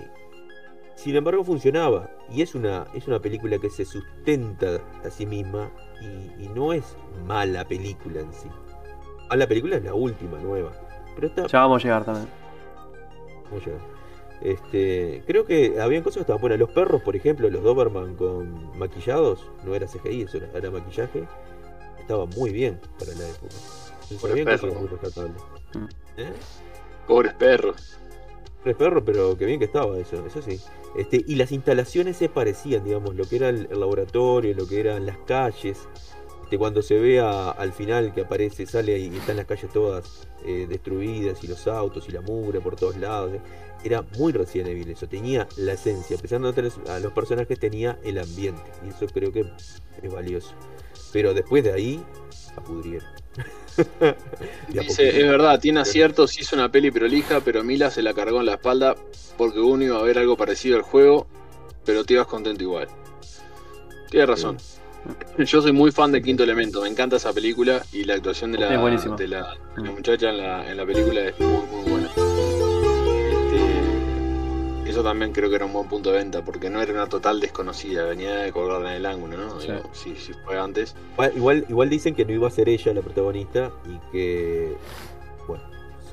sin embargo funcionaba. Y es una, es una película que se sustenta a sí misma y, y no es mala película en sí. A la película es la última, nueva. Pero. Ya vamos a llegar también. ¿Cómo llega? Este, creo que habían cosas que estaban buenas. Los perros, por ejemplo, los Doberman con maquillados, no era CGI, eso era, era maquillaje. Estaba muy bien para la época. Pobres perros. Mm. ¿Eh? Pobres perros. Tres perros, pero qué bien que estaba eso, eso sí. Este, y las instalaciones se parecían, digamos, lo que era el, el laboratorio, lo que eran las calles. Este, cuando se ve a- al final que aparece, sale y están las calles todas eh, destruidas y los autos y la mugre por todos lados. eh. Era muy Resident Evil eso, tenía la esencia. A pesar de no tener a los personajes, tenía el ambiente. Y eso creo que es valioso. Pero después de ahí, la pudrieron. A Dice, es verdad, tiene aciertos, hizo una peli prolija, pero Mila se la cargó en la espalda porque uno iba a ver algo parecido al juego, pero te ibas contento igual. Tienes razón. Yo soy muy fan de Quinto Elemento, me encanta esa película y la actuación de la, de la, de la muchacha en la, en la película es muy, muy buena. Eso también creo que era un buen punto de venta, porque no era una total desconocida, venía de colgarla en el ángulo, ¿no? Sí. Digo, si, si fue antes. Igual, igual, dicen que no iba a ser ella la protagonista y que, bueno,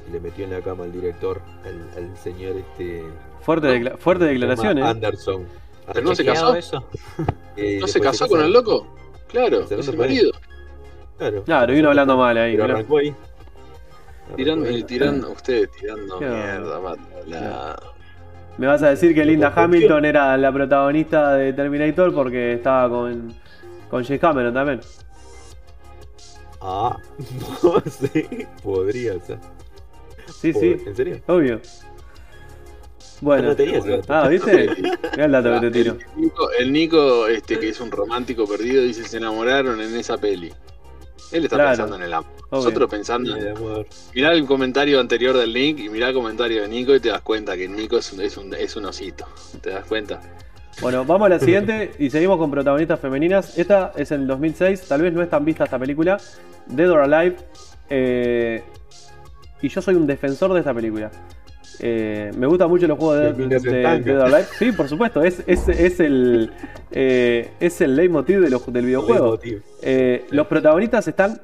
se le metió en la cama al director, al, al señor este... Fuerte, decla- fuerte declaración, ¿eh? Anderson. Pero no se ¿Chequeado casó. eso? Eh, ¿No se casó con el loco? Claro, es el marido. Claro. Claro, vino hablando mal ahí. Pero mirá. arrancó ahí. Tirando, ahí. tirando, ustedes tirando Qué mierda, la- Me vas a decir que Linda. Hamilton era la protagonista de Terminator porque estaba con, con James Cameron también. Ah, no sé. Podría ser. Sí, sí, ¿En serio? obvio. Bueno. No tenía ese dato. Ah, ¿viste? Mirá el dato que te tiro. El Nico, el Nico, este, que es un romántico perdido, dice se enamoraron en esa peli. Él está Claro. pensando en el amor. Obvio. Nosotros pensando El en... amor. Mirá el comentario anterior del Nick y mirá el comentario de Nico y te das cuenta que Nico es un, es un, es un osito. ¿Te das cuenta? Bueno, vamos a la siguiente y seguimos con protagonistas femeninas. Esta es en el 2006, tal vez no es tan vista esta película. Dead or Alive. eh, y yo soy un defensor de esta película. Eh, me gustan mucho los juegos de, de- estanca. Dead or Alive. Sí, por supuesto, es, es, es el, eh, es el leitmotiv de los- del videojuego. Eh, los protagonistas están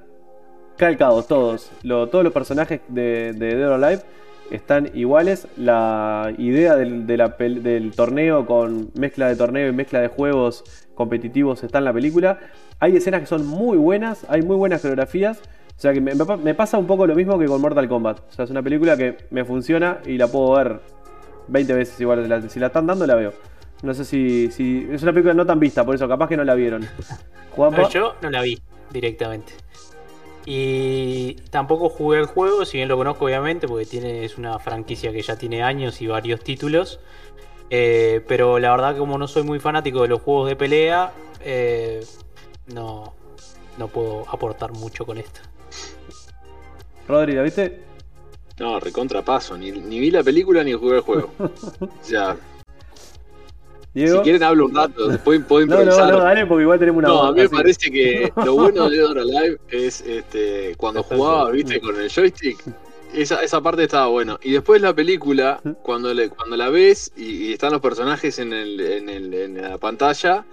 calcados todos. Lo- todos los personajes de, de Dead or Alive están iguales. La idea del, de la del torneo con mezcla de torneo y mezcla de juegos competitivos está en la película. Hay escenas que son muy buenas, hay muy buenas coreografías. O sea que me, me pa- me pasa un poco lo mismo que con Mortal Kombat. O sea, es una película que me funciona y la puedo ver 20 veces igual. La- si la están dando, la veo. No sé si, si. Es una película no tan vista, por eso capaz que no la vieron. No, yo no la vi directamente. Y tampoco jugué el juego, si bien lo conozco obviamente, porque tiene, es una franquicia que ya tiene años y varios títulos. Eh, pero la verdad, como no soy muy fanático de los juegos de pelea, eh, no, no puedo aportar mucho con esto. Rodri, ¿la viste? No, recontrapaso. Ni, ni vi la película ni jugué el juego. O sea, si Diego. quieren hablo un rato, después puedo no, no, improvisar. no, dale, porque igual tenemos una. No, a mí me así. parece que lo bueno de Dead or Alive es este, cuando jugaba, viste, con el joystick. Esa, esa parte estaba bueno. Y después la película, cuando, le- cuando la ves y, y están los personajes en, el, en, el- en la pantalla,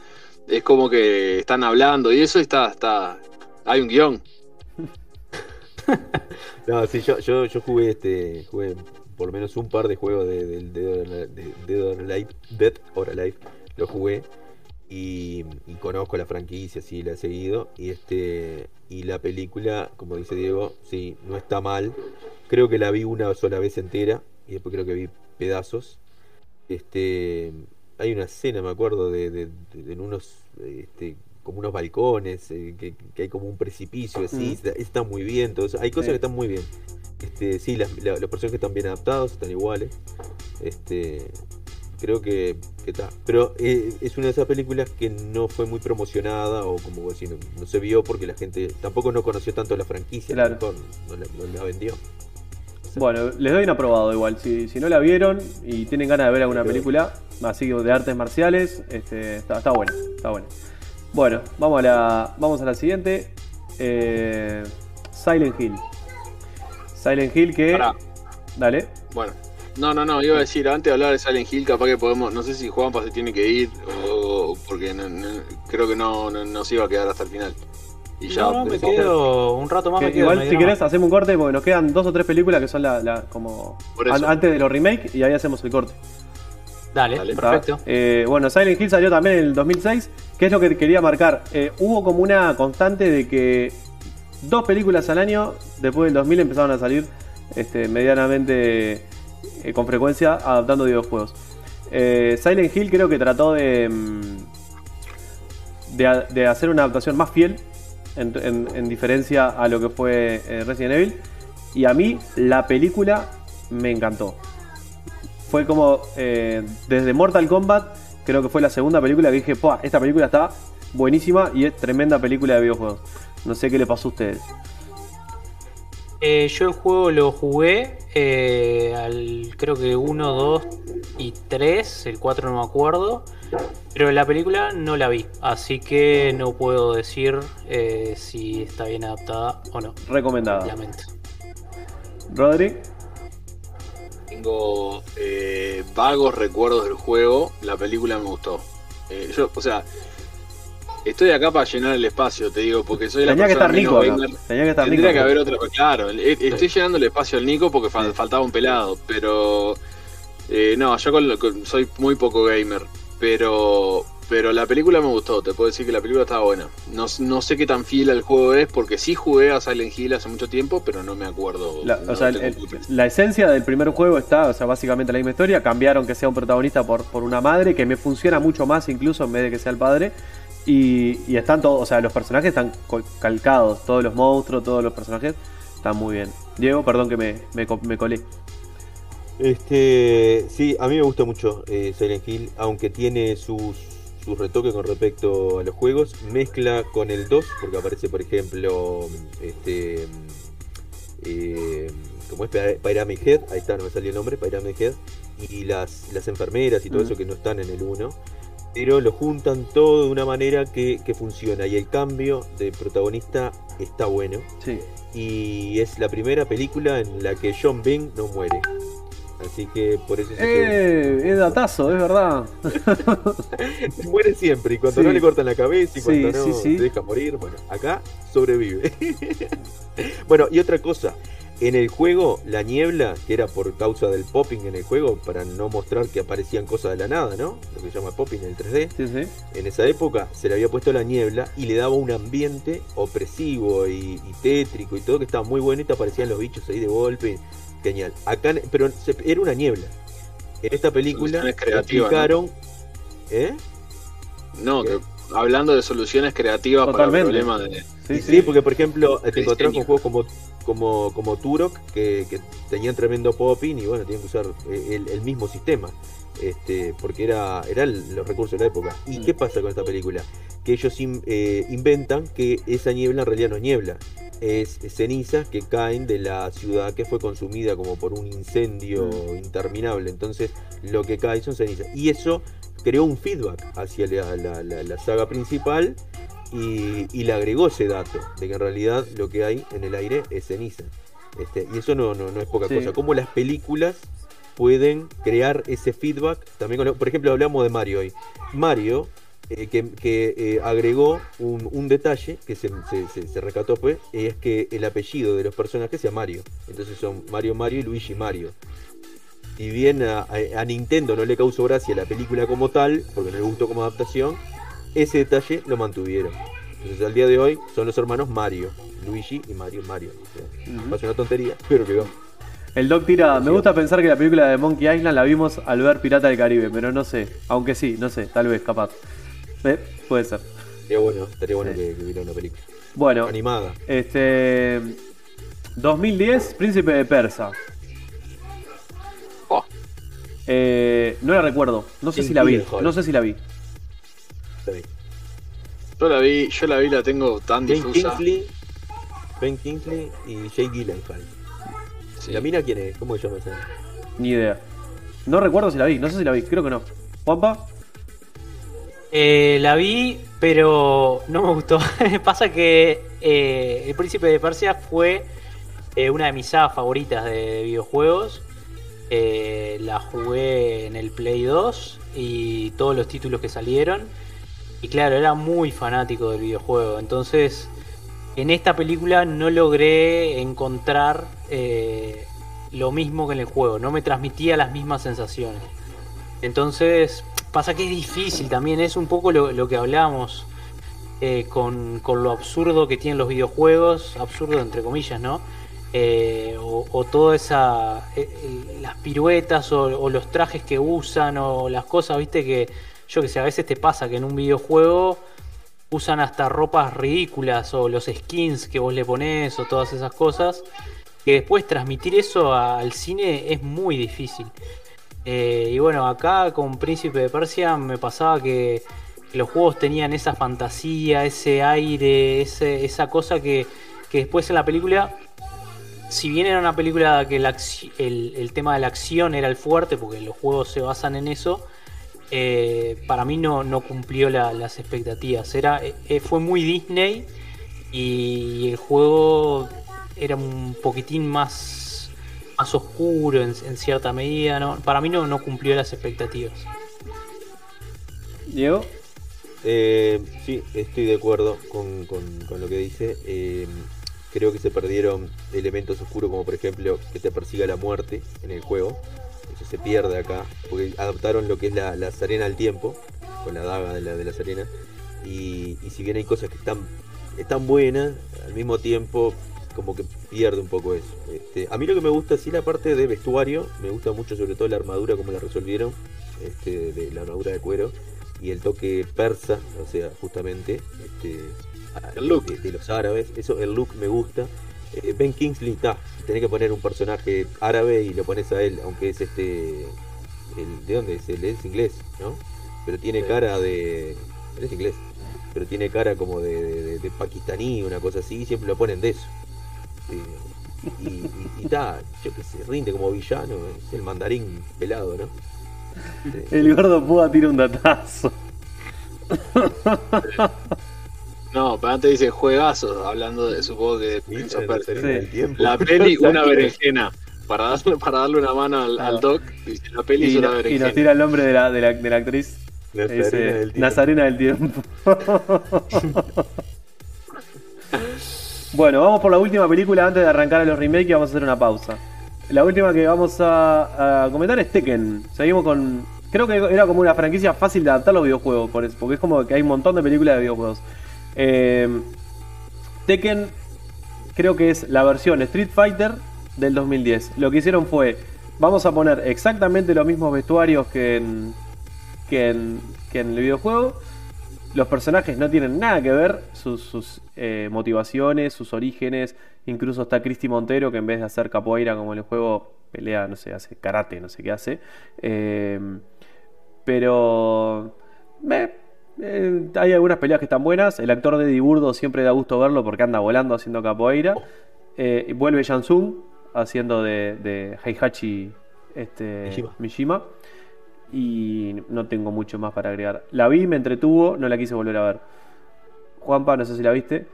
es como que están hablando y eso está, está. Hay un guion. No, sí, yo, yo, yo jugué este. Jugué por lo menos un par de juegos de, Dead or- Alive. Dead or Alive. Lo jugué. Y, conozco la franquicia, sí, la he seguido. Y este. Y la película, como dice Diego, sí, no está mal. Creo que la vi una sola vez entera. Y después creo que vi pedazos. Este. Hay una escena, me acuerdo, de, de- unos. Este, como unos balcones, eh, que, que hay como un precipicio así, Mm. está, muy bien, todo eso. hay cosas Sí. que están muy bien. Este, sí, las, la- los personajes están bien adaptados, están iguales. Este, creo que está. Pero eh, es una de esas películas que no fue muy promocionada o como decís, no, no se vio porque la gente tampoco no conoció tanto la franquicia, Claro. mejor no, la, no la vendió. Bueno, les doy un aprobado igual. Si, si no la vieron y tienen ganas de ver alguna película, así de artes marciales, este, está, está buena, está buena. Bueno, vamos a la, vamos a la siguiente. Eh, Silent Hill. Silent Hill que. Pará. Dale. Bueno. No, no, no, iba a decir, antes de hablar de Silent Hill, capaz que podemos, no sé si Juanpa se tiene que ir o porque no- no- creo que no, no, no se iba a quedar hasta el final. Y ya no, no, me quedo un rato más. Que me quedo, igual si querés hacemos un corte porque nos quedan dos o tres películas que son la, la- como Por eso. an- antes de los remake y ahí hacemos el corte. Dale, Dale. Perfecto. Eh, bueno, Silent Hill salió también en el 2006. ¿Qué es lo que quería marcar? Eh, hubo como una constante de que dos películas al año, después del 2000, empezaron a salir este, medianamente eh, con frecuencia adaptando videojuegos. Silent Hill creo que trató de, mm, de, hacer una adaptación más fiel en, en- en diferencia a lo que fue Resident Evil. Y a mí la película me encantó fue como eh, desde Mortal Kombat, creo que fue la segunda película que dije, "Pua, esta película está buenísima y es tremenda película de videojuegos. No sé qué le pasó a ustedes. Eh, yo el juego lo jugué eh, al creo que 1, 2 y 3, el 4 no me acuerdo, pero la película no la vi, así que no puedo decir eh, si está bien adaptada o no. Recomendada. Lamento. Rodri. Tengo eh, vagos recuerdos del juego, la película me gustó. Eh, yo, o sea, estoy acá para llenar el espacio, te digo, porque soy la Tenía que persona estar menos Nico. gamer. Tenía que estar Tendría Nico. que haber otra, claro, eh, estoy llenando el espacio al Nico porque fal- faltaba un pelado, pero eh, no, yo con- con- soy muy poco gamer, pero pero la película me gustó, te puedo decir que la película estaba buena. No, no sé qué tan fiel al juego es, porque sí jugué a Silent Hill hace mucho tiempo, pero no me acuerdo. La, no o sea, tengo el- puta. la esencia del primer juego está, o sea, básicamente la misma historia. Cambiaron que sea un protagonista por, por una madre, que me funciona mucho más incluso en vez de que sea el padre. Y, y están todos, o sea, los personajes están calcados, todos los monstruos, todos los personajes están muy bien. Diego, perdón que me, me, co- me colé. Este, sí, a mí me gusta mucho eh, Silent Hill, aunque tiene sus, sus retoques con respecto a los juegos. Mezcla con el 2, porque aparece, por ejemplo, este, eh, como es Pyra- Pyramid Head, ahí está, no me salió el nombre, Pyramid Head, y las, las enfermeras y todo eso que no están en el 1. Pero lo juntan todo de una manera que, que funciona y el cambio de protagonista está bueno. Sí. Y es la primera película en la que John Bean no muere. Así que por eso Eh, es datazo, es verdad. muere siempre. Y cuando Sí. no le cortan la cabeza y cuando no sí, se deja morir, bueno, acá sobrevive. bueno, y otra cosa. En el juego, la niebla, que era por causa del popping en el juego, para no mostrar que aparecían cosas de la nada, ¿no? Lo que se llama popping en el 3D. Sí, sí. En esa época se le había puesto la niebla y le daba un ambiente opresivo y, y tétrico y todo que estaba muy bueno y te aparecían los bichos ahí de golpe. Genial. Acá, pero se- era una niebla. En esta película explicaron. ¿Eh? No, que hablando de soluciones creativas Totalmente. para el problema de. Sí, Sí, sí. porque por ejemplo te encontrás con juegos como, como, como Turok que, que tenían tremendo popping y bueno, tenían que usar eh, el, el mismo sistema. Este, porque era, eran los recursos de la época. ¿Y Mm. qué pasa con esta película? Que ellos in- eh, inventan que esa niebla en realidad no es niebla, es cenizas que caen de la ciudad que fue consumida como por un incendio Mm. interminable. Entonces lo que cae son cenizas. Y eso creó un feedback hacia la, la- la- la saga principal y, y le agregó ese dato de que en realidad lo que hay en el aire es ceniza. Este, y eso no, no, no es poca Sí. cosa. Como las películas pueden crear ese feedback. También, por ejemplo, hablamos de Mario hoy. Mario, eh, que, que, eh, agregó un, un detalle que se, se, se- se recató, pues, es que el apellido de los personajes sea Mario. Entonces son Mario Mario y Luigi Mario. Si bien a, Nintendo no le causó gracia la película como tal, porque no le gustó como adaptación, ese detalle lo mantuvieron. Entonces al día de hoy son los hermanos Mario, Luigi y Mario Mario. O sea, una tontería, pero quedó. El Doc tira, me gusta pensar que la película de Monkey Island la vimos al ver Pirata del Caribe, pero no sé. Aunque sí, no sé, tal vez, capaz. Eh, puede ser. Estaría bueno, estaría bueno Sí. que, que hubiera una película. Bueno, Animada. este. 2010, Príncipe de Persa. Oh, Eh, no la recuerdo. No sé si la vi. No sé si la vi. Yo la vi, yo la vi, la tengo tan Ben difusa. Kingsley, Ben Kingsley y Jay Gyllenhaal. Sí. ¿La mina quién es? ¿Cómo se llama esa? Ni idea. No recuerdo si la vi. No sé si la vi. Creo que no. Juanpa. Eh, la vi, pero no me gustó. Pasa que eh, El Príncipe de Persia fue eh, una de mis sagas favoritas de videojuegos. Eh, la jugué en el Play 2 y todos los títulos que salieron. Y claro, era muy fanático del videojuego. Entonces, en esta película no logré encontrar lo mismo que en el juego. No me transmitía las mismas sensaciones. Entonces, pasa que es difícil también. Es un poco lo, que hablamos eh, con, con lo absurdo que tienen los videojuegos. Absurdo entre comillas, ¿no? Eh, o, o toda esa. eh, eh, las piruetas o, los trajes que usan o las cosas, viste, que yo que sé, a veces te pasa que en un videojuego usan hasta ropas ridículas o los skins que vos le pones o todas esas cosas. Que después transmitir eso al cine es muy difícil. Eh, y bueno, acá con Príncipe de Persia me pasaba que los juegos tenían esa fantasía, ese aire, esa cosa que, que después en la película si bien era una película que la el, el tema de la acción era el fuerte, porque los juegos se basan en eso, eh, para mí no, no cumplió la- las expectativas. Era, eh, fue muy Disney y el juego era un poquitín más, más oscuro en, en cierta medida. ¿no? Para mí no, no cumplió las expectativas. Diego. Eh, sí, estoy de acuerdo con, con- con lo que dice. Eh, creo que se perdieron elementos oscuros como por ejemplo que te persiga la muerte en el juego. Eso se pierde acá, porque adaptaron lo que es la, la arena del tiempo, con la daga de la, de. Y, y si bien hay cosas que están, están buenas, al mismo tiempo como que pierde un poco eso. Este, a mí lo que me gusta, sí, la parte de vestuario, me gusta mucho sobre todo la armadura, como la resolvieron, este, de la armadura de cuero y el toque persa, o sea, justamente este, El look. De, de los árabes, eso, el look me gusta. Eh, ben Kingsley está, tenés que poner un personaje árabe y lo pones a él, aunque es este, el, ¿de dónde es? Él es inglés, ¿no? Pero tiene Sí. cara de, él es inglés, pero tiene cara como de, de, de- de pakistaní, una cosa así, y siempre lo ponen de eso. Y, y, y ta, yo que sé, rinde como villano, es el mandarín pelado, ¿no? El gordo Púa tira un datazo. No, pero antes dice juegazos, hablando de supongo que de Prince of la Persia. arena del tiempo. La peli, una berenjena. Para darle, para darle una mano al, al doc, dice la peli es Y, una no- y berenjena. nos tira el nombre de la, de la, de la actriz. Nazarena del tiempo. Nazarena del tiempo. bueno, vamos por la última película antes de arrancar a los remakes y vamos a hacer una pausa. La última que vamos a, comentar es Tekken. Seguimos con. Creo que era como una franquicia fácil de adaptar a los videojuegos, porque es como que hay un montón de películas de videojuegos. Eh, Tekken creo que es la versión Street Fighter del 2010. Lo que hicieron fue, vamos a poner exactamente los mismos vestuarios que en, que en, que en el videojuego. Los personajes no tienen nada que ver, sus, sus, eh, motivaciones, sus orígenes. Incluso está Cristi Montero, que en vez de hacer capoeira como en el juego, pelea, no sé, hace karate, no sé qué hace. Eh, pero... eh, eh, hay algunas peleas que están buenas. El actor de Eddie Burdo siempre da gusto verlo porque anda volando haciendo capoeira. Vuelve Jansung haciendo de, de Heihachi este, Mishima. Mishima. Y no tengo mucho más para agregar. La vi, me entretuvo, no la quise volver a ver. Juanpa, no sé si la viste.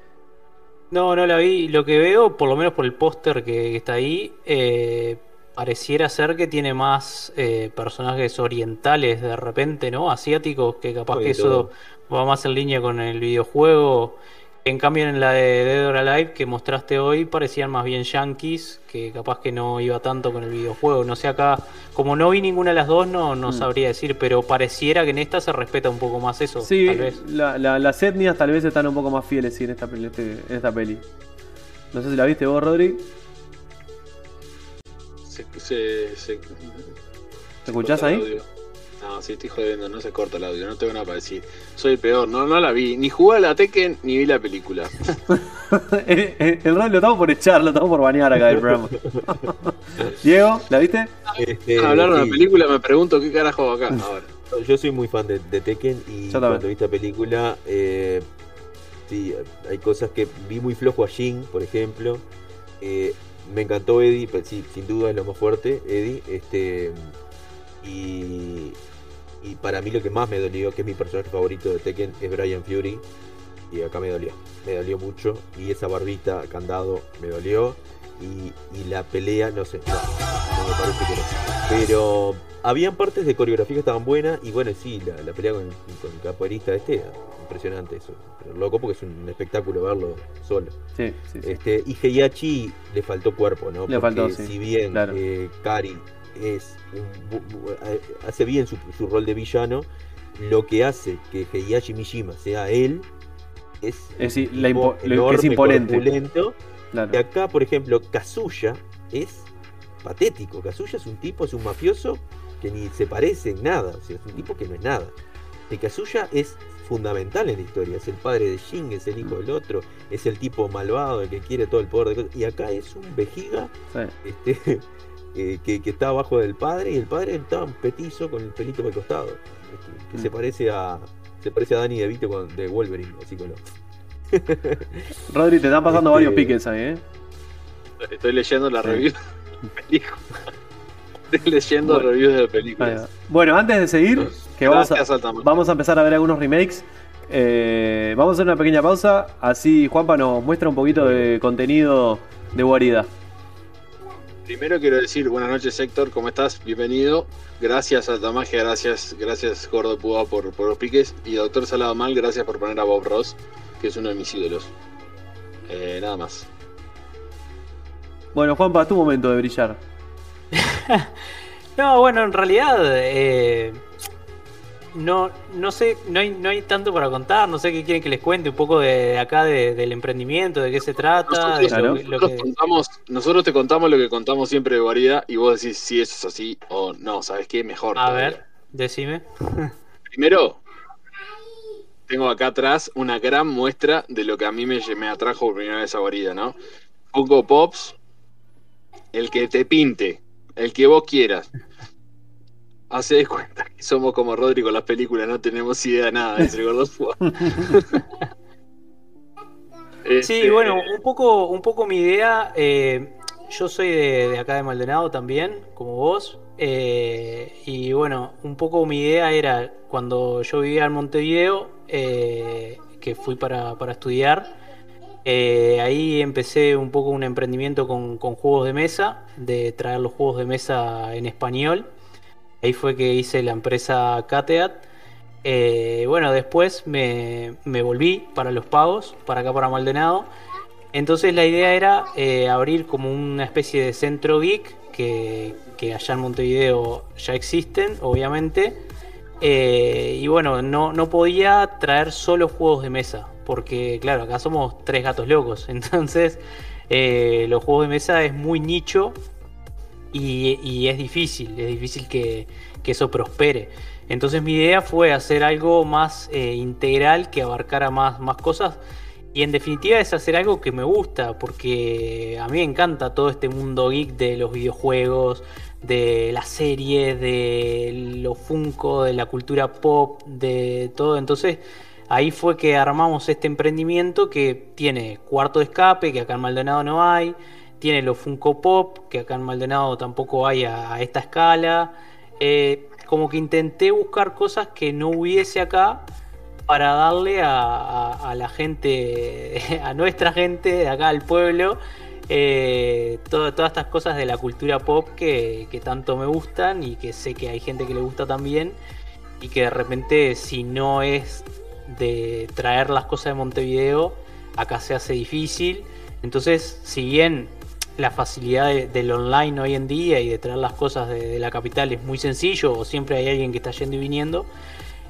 No, no la vi. Lo que veo, por lo menos por el póster que, que está ahí, eh, pareciera ser que tiene más eh, personajes orientales de repente, ¿no? Asiáticos, que capaz Oye, que eso va más en línea con el videojuego. En cambio, en la de Dead or Alive que mostraste hoy, parecían más bien yankees, que capaz que no iba tanto con el videojuego. No sé, acá, como no vi ninguna de las dos, no, no Mm. sabría decir, pero pareciera que en esta se respeta un poco más eso, Sí, tal vez. la- la- las etnias tal vez están un poco más fieles sí, en, esta, peli- este- en esta peli. No sé si la viste vos, Rodri. Se, se, se- ¿Te escuchás ahí? audio. No, sí, estoy jodiendo, no se corta el audio, no tengo nada para decir. Soy el peor, no, no la vi. Ni jugué a la Tekken, ni vi la película. El Rodri lo estamos por echar, lo estamos por banear acá del programa. Diego, ¿la viste? Este, Hablaron de la película, me pregunto qué carajo hago acá. Ahora. Yo soy muy fan de, de Tekken y cuando vi esta película, eh, sí, hay cosas que vi muy flojo a Jin, por ejemplo. Eh, me encantó Eddie, pues sí, sin duda es lo más fuerte, Eddie. Este, y, y para mí lo que más me dolió, que es mi personaje favorito de Tekken, es Brian Fury. Y acá me dolió, me dolió mucho. Y esa barbita, candado, me dolió. Y, y la pelea, no sé, no, no me parece que no. Pero habían partes de coreografía que estaban buenas. Y bueno, sí, la, la pelea con, con el capoeirista este, impresionante eso. Pero loco porque es un espectáculo verlo solo. Sí, sí, sí. Este, y Heihachi le faltó cuerpo, ¿no? Le Porque faltó, sí, Si bien claro. eh, Kari es un eh, hace bien su, su rol de villano, lo que hace que Heihachi Mishima sea él es, Es decir, un la tipo impo- lo que es imponente. claro. Y acá, por ejemplo, Kazuya es patético. Kazuya es un tipo, es un mafioso que ni se parece en nada. O sea, es un tipo que no es nada. Y Kazuya es fundamental en la historia. Es el padre de Jin, es el hijo del otro, es el tipo malvado, el que quiere todo el poder de cosas. Y acá es un vejiga Sí. este, eh, que, que está abajo del padre y el padre está un petizo con el pelito por el costado. este, que Mm. se parece a. Se parece a Danny DeVito con, de Wolverine, así con lo- Rodri, te están pasando Este- varios piques ahí, ¿eh? Estoy leyendo la Sí. review de la película. Estoy leyendo Bueno. reviews de Ahí películas. va. Bueno, antes de seguir, que vamos a, Gracias, vamos a empezar a ver algunos remakes. eh, vamos a hacer una pequeña pausa. Así Juanpa nos muestra un poquito de contenido de Guarida. Primero quiero decir buenas noches Héctor, ¿cómo estás? Bienvenido. Gracias Altamagia, gracias, gracias Gordo Púa por, por los piques. Y Doctor Salado Mal, gracias por poner a Bob Ross, que es uno de mis ídolos. Eh, nada más. Bueno, Juanpa, tu momento de brillar. No, bueno, en realidad eh, no, no sé, no hay, no hay tanto para contar, no sé qué quieren que les cuente un poco de acá de- del emprendimiento, de qué se trata, de Nosotros, Claro. lo, lo nosotros que... contamos, nosotros te contamos lo que contamos siempre de Guarida y vos decís si eso es así o no, ¿sabes qué? Mejor. A todavía. ver, decime. Primero, tengo acá atrás una gran muestra de lo que a mí me, me atrajo por primera vez a Guarida, ¿no? Funko Pops, el que te pinte, el que vos quieras. Hace de cuenta que somos como Rodri con las películas, no tenemos idea de nada, dice el gordo. Sí, bueno, un poco, un poco mi idea. eh, yo soy de, de acá de Maldonado también, como vos. eh, y bueno, un poco mi idea era cuando yo vivía en Montevideo, eh, que fui para, para estudiar. eh, ahí empecé un poco un emprendimiento con, con juegos de mesa, de traer los juegos de mesa en español. Ahí fue que hice la empresa Cateat. Eh, bueno, después me, me volví para los pagos, para acá para Maldonado. Entonces la idea era eh, abrir como una especie de centro geek que, que allá en Montevideo ya existen, obviamente. Eh, y bueno, no, no podía traer solo juegos de mesa, porque claro, acá somos tres gatos locos. Entonces los juegos de mesa es muy nicho y, es difícil, es difícil que, que eso prospere. Entonces mi idea fue hacer algo más eh, integral que abarcara más, más cosas. Y en definitiva es hacer algo que me gusta, porque a mí me encanta todo este mundo geek de los videojuegos, de las series, de los Funko, de la cultura pop, de todo. Entonces ahí fue que armamos este emprendimiento que tiene cuarto de escape, que acá en Maldonado no hay, tiene los Funko Pop, que acá en Maldonado tampoco hay a, esta escala. Eh, como que intenté buscar cosas que no hubiese acá para darle a, la gente, a nuestra gente de acá al pueblo, eh, todas estas cosas de la cultura pop que, que tanto me gustan y que sé que hay gente que le gusta también y que de repente si no es de traer las cosas de Montevideo, acá se hace difícil. Entonces, si bien la facilidad de- del online hoy en día y de traer las cosas de, de la capital es muy sencillo, o siempre hay alguien que está yendo y viniendo,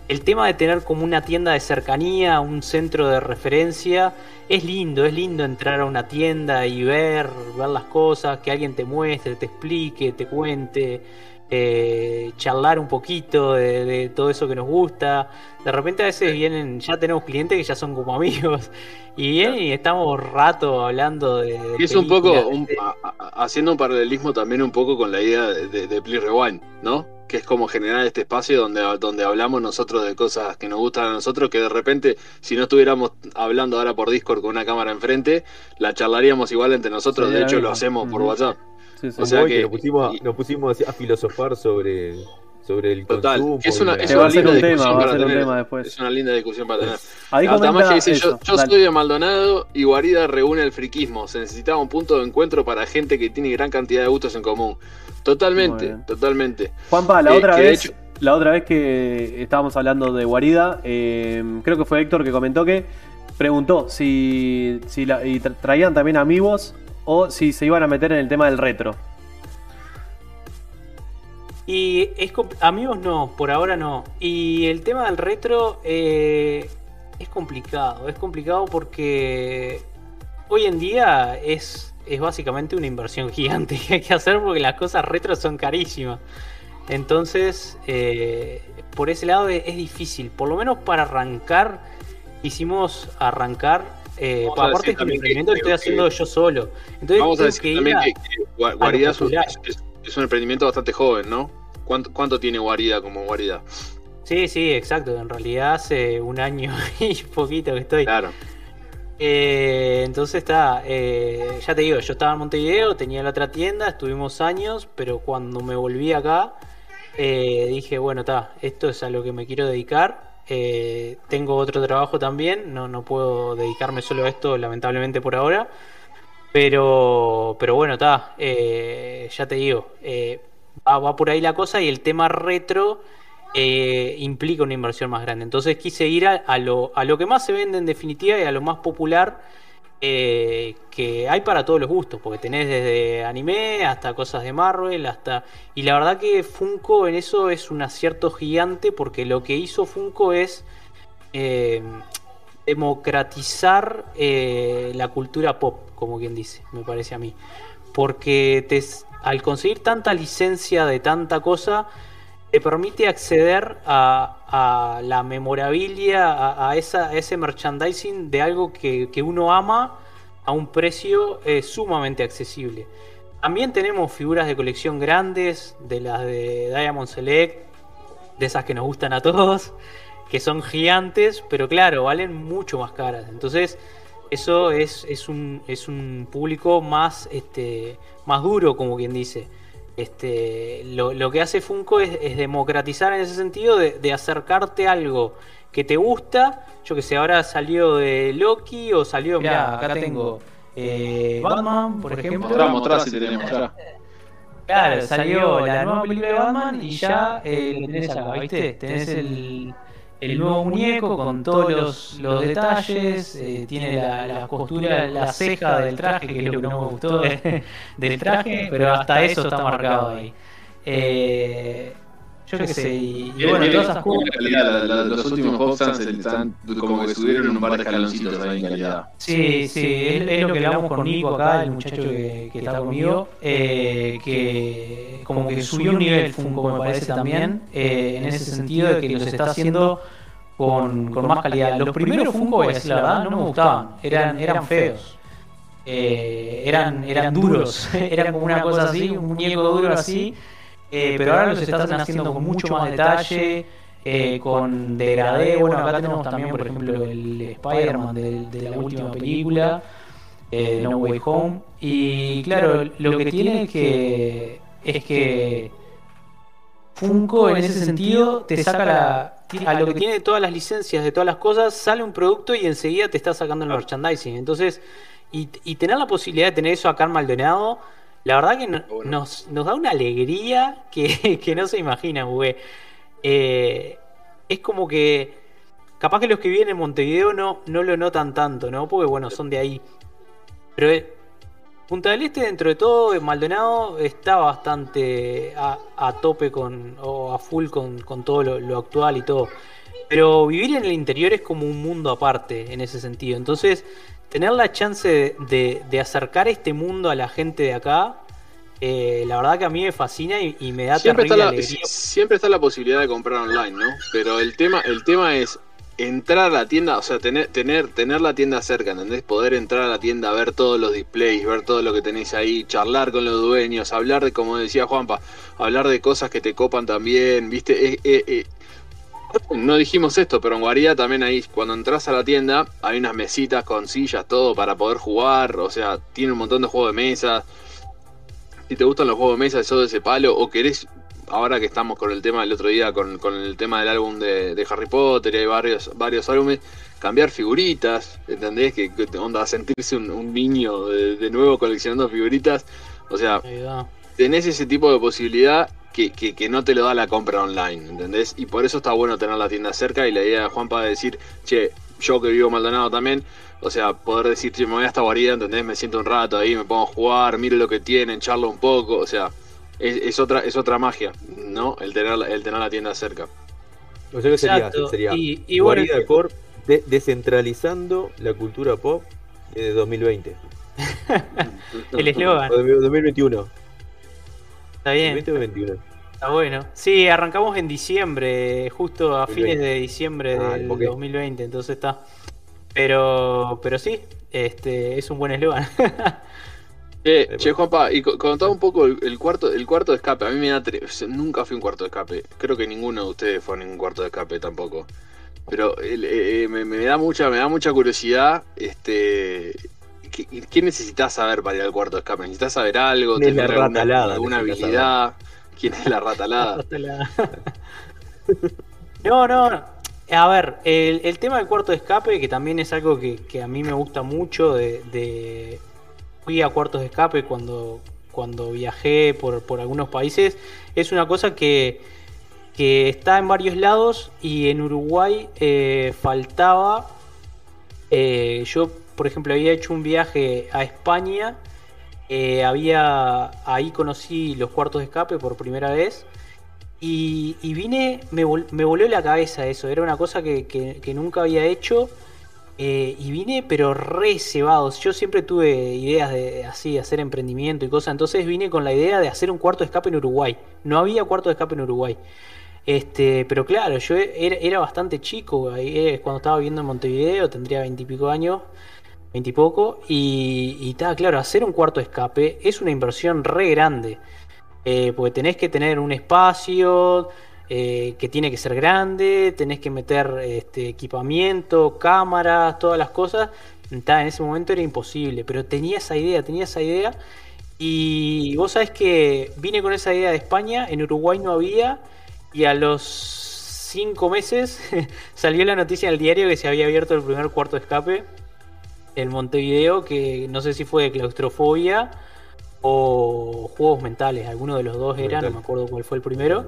el tema de tener como una tienda de cercanía, un centro de referencia, es lindo, es lindo entrar a una tienda y ver, ver las cosas, que alguien te muestre, te explique, te cuente, eh, charlar un poquito de, de todo eso que nos gusta. De repente a veces vienen, ya tenemos clientes que ya son como amigos y vienen y estamos rato hablando de... de Y es un poco un- a- haciendo un paralelismo también un poco con la idea de, de, Play Rewind, ¿no? Que es como generar este espacio donde, donde hablamos nosotros de cosas que nos gustan a nosotros, que de repente, si no estuviéramos hablando ahora por Discord con una cámara enfrente, la charlaríamos igual entre nosotros, Sí, de hecho lo hacemos por. WhatsApp. Sí, sí. O sea que- nos pusimos, a- y- nos pusimos a filosofar sobre, sobre el Total, consumo. es una- es linda un tema, discusión va a para tener. tema después. Es una linda discusión para tener. Ahí Altamagia comenta dice, yo, eso. yo soy de Maldonado y Guarida reúne el friquismo. Se necesitaba un punto de encuentro para gente que tiene gran cantidad de gustos en común. Totalmente, totalmente. Juanpa, la Eh, otra vez, hecho- la otra vez que estábamos hablando de Guarida, eh, creo que fue Héctor que comentó que preguntó si, si la- y tra- traían también amigos o si se iban a meter en el tema del retro. Y es amigos no, por ahora no. Y el tema del retro eh, es complicado, es complicado porque hoy en día es, es básicamente una inversión gigante que hay que hacer porque las cosas retro son carísimas. Entonces, eh, por ese lado es, es difícil, por lo menos para arrancar, hicimos arrancar. Eh, a aparte este que emprendimiento lo estoy haciendo yo solo. Entonces Vamos a decir que también que, que Guarida es un emprendimiento bastante joven, ¿no? ¿Cuánto, cuánto tiene Guarida como Guarida? Sí, sí, exacto. En realidad hace un año y poquito que estoy. Claro. Eh, entonces está, eh, ya te digo, yo estaba en Montevideo, tenía la otra tienda, estuvimos años, pero cuando me volví acá, eh, dije, bueno, está, esto es a lo que me quiero dedicar. Eh, tengo otro trabajo también, no, no puedo dedicarme solo a esto, lamentablemente por ahora. Pero, pero bueno, está, ya te digo, va, va por ahí la cosa y el tema retro eh, implica una inversión más grande. Entonces quise ir a, lo, a lo que más se vende en definitiva y a lo más popular eh, que hay para todos los gustos, porque tenés desde anime hasta cosas de Marvel, hasta... Y la verdad que Funko en eso es un acierto gigante, porque lo que hizo Funko es eh, democratizar la cultura pop, como quien dice, me parece a mí. Porque te, al conseguir tanta licencia de tanta cosa, te permite acceder a, la memorabilia, a, ese merchandising de algo que, uno ama a un precio eh, sumamente accesible. También tenemos figuras de colección grandes, de las de Diamond Select, de esas que nos gustan a todos, que son gigantes, pero claro, valen mucho más caras. Entonces, eso es, es, un, es un público más, este, más duro, como quien dice. Este, lo, que hace Funko es, democratizar en ese sentido de, acercarte a algo que te gusta. Yo que sé, ahora salió de Loki o salió. Mirá, acá tengo eh, Batman, por ejemplo. Mostrá, si tenemos, Claro, salió la nueva película de Batman y ya eh, tenés acá, ¿viste? Tenés el, el nuevo muñeco con todos los, detalles, eh, tiene la, costura, la ceja del traje, que es lo que no me gustó del traje, pero hasta eso está marcado ahí. Eh, yo qué sé, y, bueno, todas esas cosas. los últimos Pop están como que subieron un par de escaloncitos ahí en calidad. Sí, sí, es, lo que hablamos con Nico acá, el muchacho que, que está conmigo, eh, que como que subió un nivel Funko, me parece también, eh, en ese sentido de que los está haciendo con, con más calidad. Los primeros Funko, voy a decir la verdad, no me gustaban, eran, eran feos. Eh, eran, eran duros, eran como una cosa así, un muñeco duro así, eh, pero ahora los están haciendo con mucho más detalle, eh, con degradé. Bueno, acá tenemos también, por ejemplo, el Spider-Man de, la última película, eh, No Way Home. Y claro, lo que tiene es que, es que Funko en ese sentido te saca la. A lo que tiene todas las licencias de todas las cosas, sale un producto y enseguida te está sacando el merchandising. Entonces, y, y tener la posibilidad de tener eso acá en Maldonado la verdad que nos, nos, da una alegría que, no se imagina, güey. Eh, es como que capaz que los que viven en Montevideo no, no lo notan tanto, ¿no? Porque bueno, son de ahí. Pero eh, Punta del Este, dentro de todo, Maldonado está bastante a, tope con, o a full con, todo lo, actual y todo. Pero vivir en el interior es como un mundo aparte en ese sentido. Entonces, tener la chance de, acercar este mundo a la gente de acá, eh, la verdad que a mí me fascina y, me da siempre está la, Siempre está la posibilidad de comprar online, ¿no? Pero el tema, el tema es entrar a la tienda, o sea, tener, tener, tener la tienda cerca, ¿entendés? Poder entrar a la tienda, ver todos los displays, ver todo lo que tenéis ahí, charlar con los dueños, hablar de, como decía Juanpa, hablar de cosas que te copan también, ¿viste? Eh, eh, no dijimos esto, pero en Guarida también ahí, cuando entras a la tienda, hay unas mesitas con sillas, todo para poder jugar. O sea, tiene un montón de juegos de mesa. Si te gustan los juegos de mesa, eso de ese palo, o querés, ahora que estamos con el tema del otro día, con, el tema del álbum de, Harry Potter, y hay varios, varios álbumes, cambiar figuritas, ¿entendés? Que, onda, sentirse un, niño de, de, nuevo coleccionando figuritas. O sea, tenés ese tipo de posibilidad que, no te lo da la compra online, ¿entendés? Y por eso está bueno tener la tienda cerca y la idea de Juanpa de decir, che, yo que vivo Maldonado también, o sea, poder decir, che, me voy a esta guarida, ¿entendés? Me siento un rato ahí, me pongo a jugar, miro lo que tienen, charlo un poco, o sea, es, otra, es otra magia, ¿no? El tener, el tener la tienda cerca. O sea que sería, sería y, guarida descentralizando la cultura pop de 2020. el eslogan. 2021. Está bien. Está bueno. Sí, arrancamos en diciembre, justo a fines de diciembre ah, del 2020, entonces está. Pero, pero sí, este es un buen eslogan. che, Juanpa, y contaba un poco el, cuarto, el cuarto de escape. A mí me da nunca fui un cuarto de escape. Creo que ninguno de ustedes fue a ningún cuarto de escape tampoco. Pero eh, eh, me, da mucha, me da mucha curiosidad, este, ¿qué necesitas saber para ir al cuarto de escape? ¿Necesitas saber algo? ¿Quién ¿Tener alguna, ratalada? alguna Necesitas habilidad? ¿Quién es la ratalada? La- no, no, no. A ver, el, el tema del cuarto de escape, que también es algo que, que a mí me gusta mucho, de, de- fui a cuartos de escape cuando, cuando viajé por, por algunos países, es una cosa que, que está en varios lados y en Uruguay eh, faltaba. Eh, yo, por ejemplo, había hecho un viaje a España, eh, había ahí conocí los cuartos de escape por primera vez. Y, vine, me, vol- la cabeza eso, era una cosa que, nunca había hecho. eh, y vine, pero re cebado. Yo siempre tuve ideas de así, hacer emprendimiento y cosas. Entonces vine con la idea de hacer un cuarto de escape en Uruguay. No había cuarto de escape en Uruguay. Este, pero claro, yo era, era bastante chico. eh, Cuando estaba viviendo en Montevideo, tendría veintipico años, veintipoco. Y, y ta, claro, hacer un cuarto escape es una inversión re grande. Eh, porque tenés que tener un espacio eh, que tiene que ser grande, tenés que meter este, equipamiento, cámaras, todas las cosas. Ta, en ese momento era imposible, pero tenía esa idea, tenía esa idea. Y vos sabés que vine con esa idea de España, en Uruguay no había, y a los cinco meses salió la noticia en el diario que se había abierto el primer cuarto de escape en Montevideo, que no sé si fue de claustrofobia o juegos mentales, alguno de los dos era, no Mental. me acuerdo cuál fue el primero.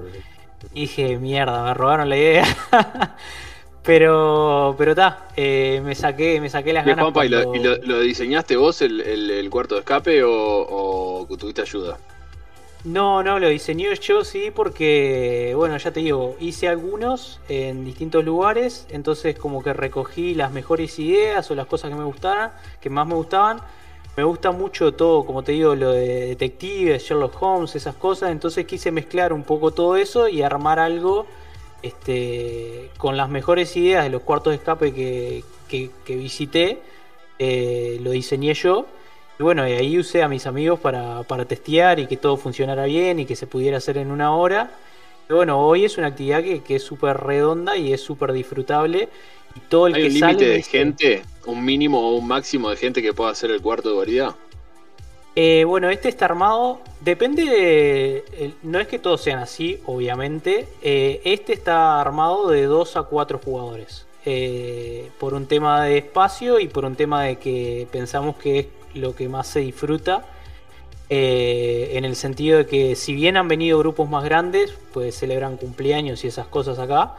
Y dije, mierda, me robaron la idea. pero, pero está, me saqué, me saqué las ganas. Juanpa, ¿y, lo, cuando- y lo- lo diseñaste vos el, el- el cuarto de escape o, o tuviste ayuda? No, no, lo diseñé yo sí porque, bueno, ya te digo, hice algunos en distintos lugares, entonces como que recogí las mejores ideas o las cosas que me gustaran, que más me gustaban. Me gusta mucho todo, como te digo, lo de detectives, Sherlock Holmes, esas cosas, entonces quise mezclar un poco todo eso y armar algo este, con las mejores ideas de los cuartos de escape que, que- visité, eh, lo diseñé yo. Y bueno, y ahí usé a mis amigos para, para testear y que todo funcionara bien y que se pudiera hacer en una hora. Y bueno, hoy es una actividad que, que es súper redonda y es súper disfrutable. Y todo el ¿Hay que un límite de dice- gente? ¿Un mínimo o un máximo de gente que pueda hacer el cuarto de guarida? Eh, bueno, este está armado. Depende de. No es que todos sean así, obviamente. Eh, este está armado de 2 a 4 jugadores. Eh, por un tema de espacio y por un tema de que pensamos que es lo que más se disfruta. Eh, en el sentido de que si bien han venido grupos más grandes, pues celebran cumpleaños y esas cosas acá.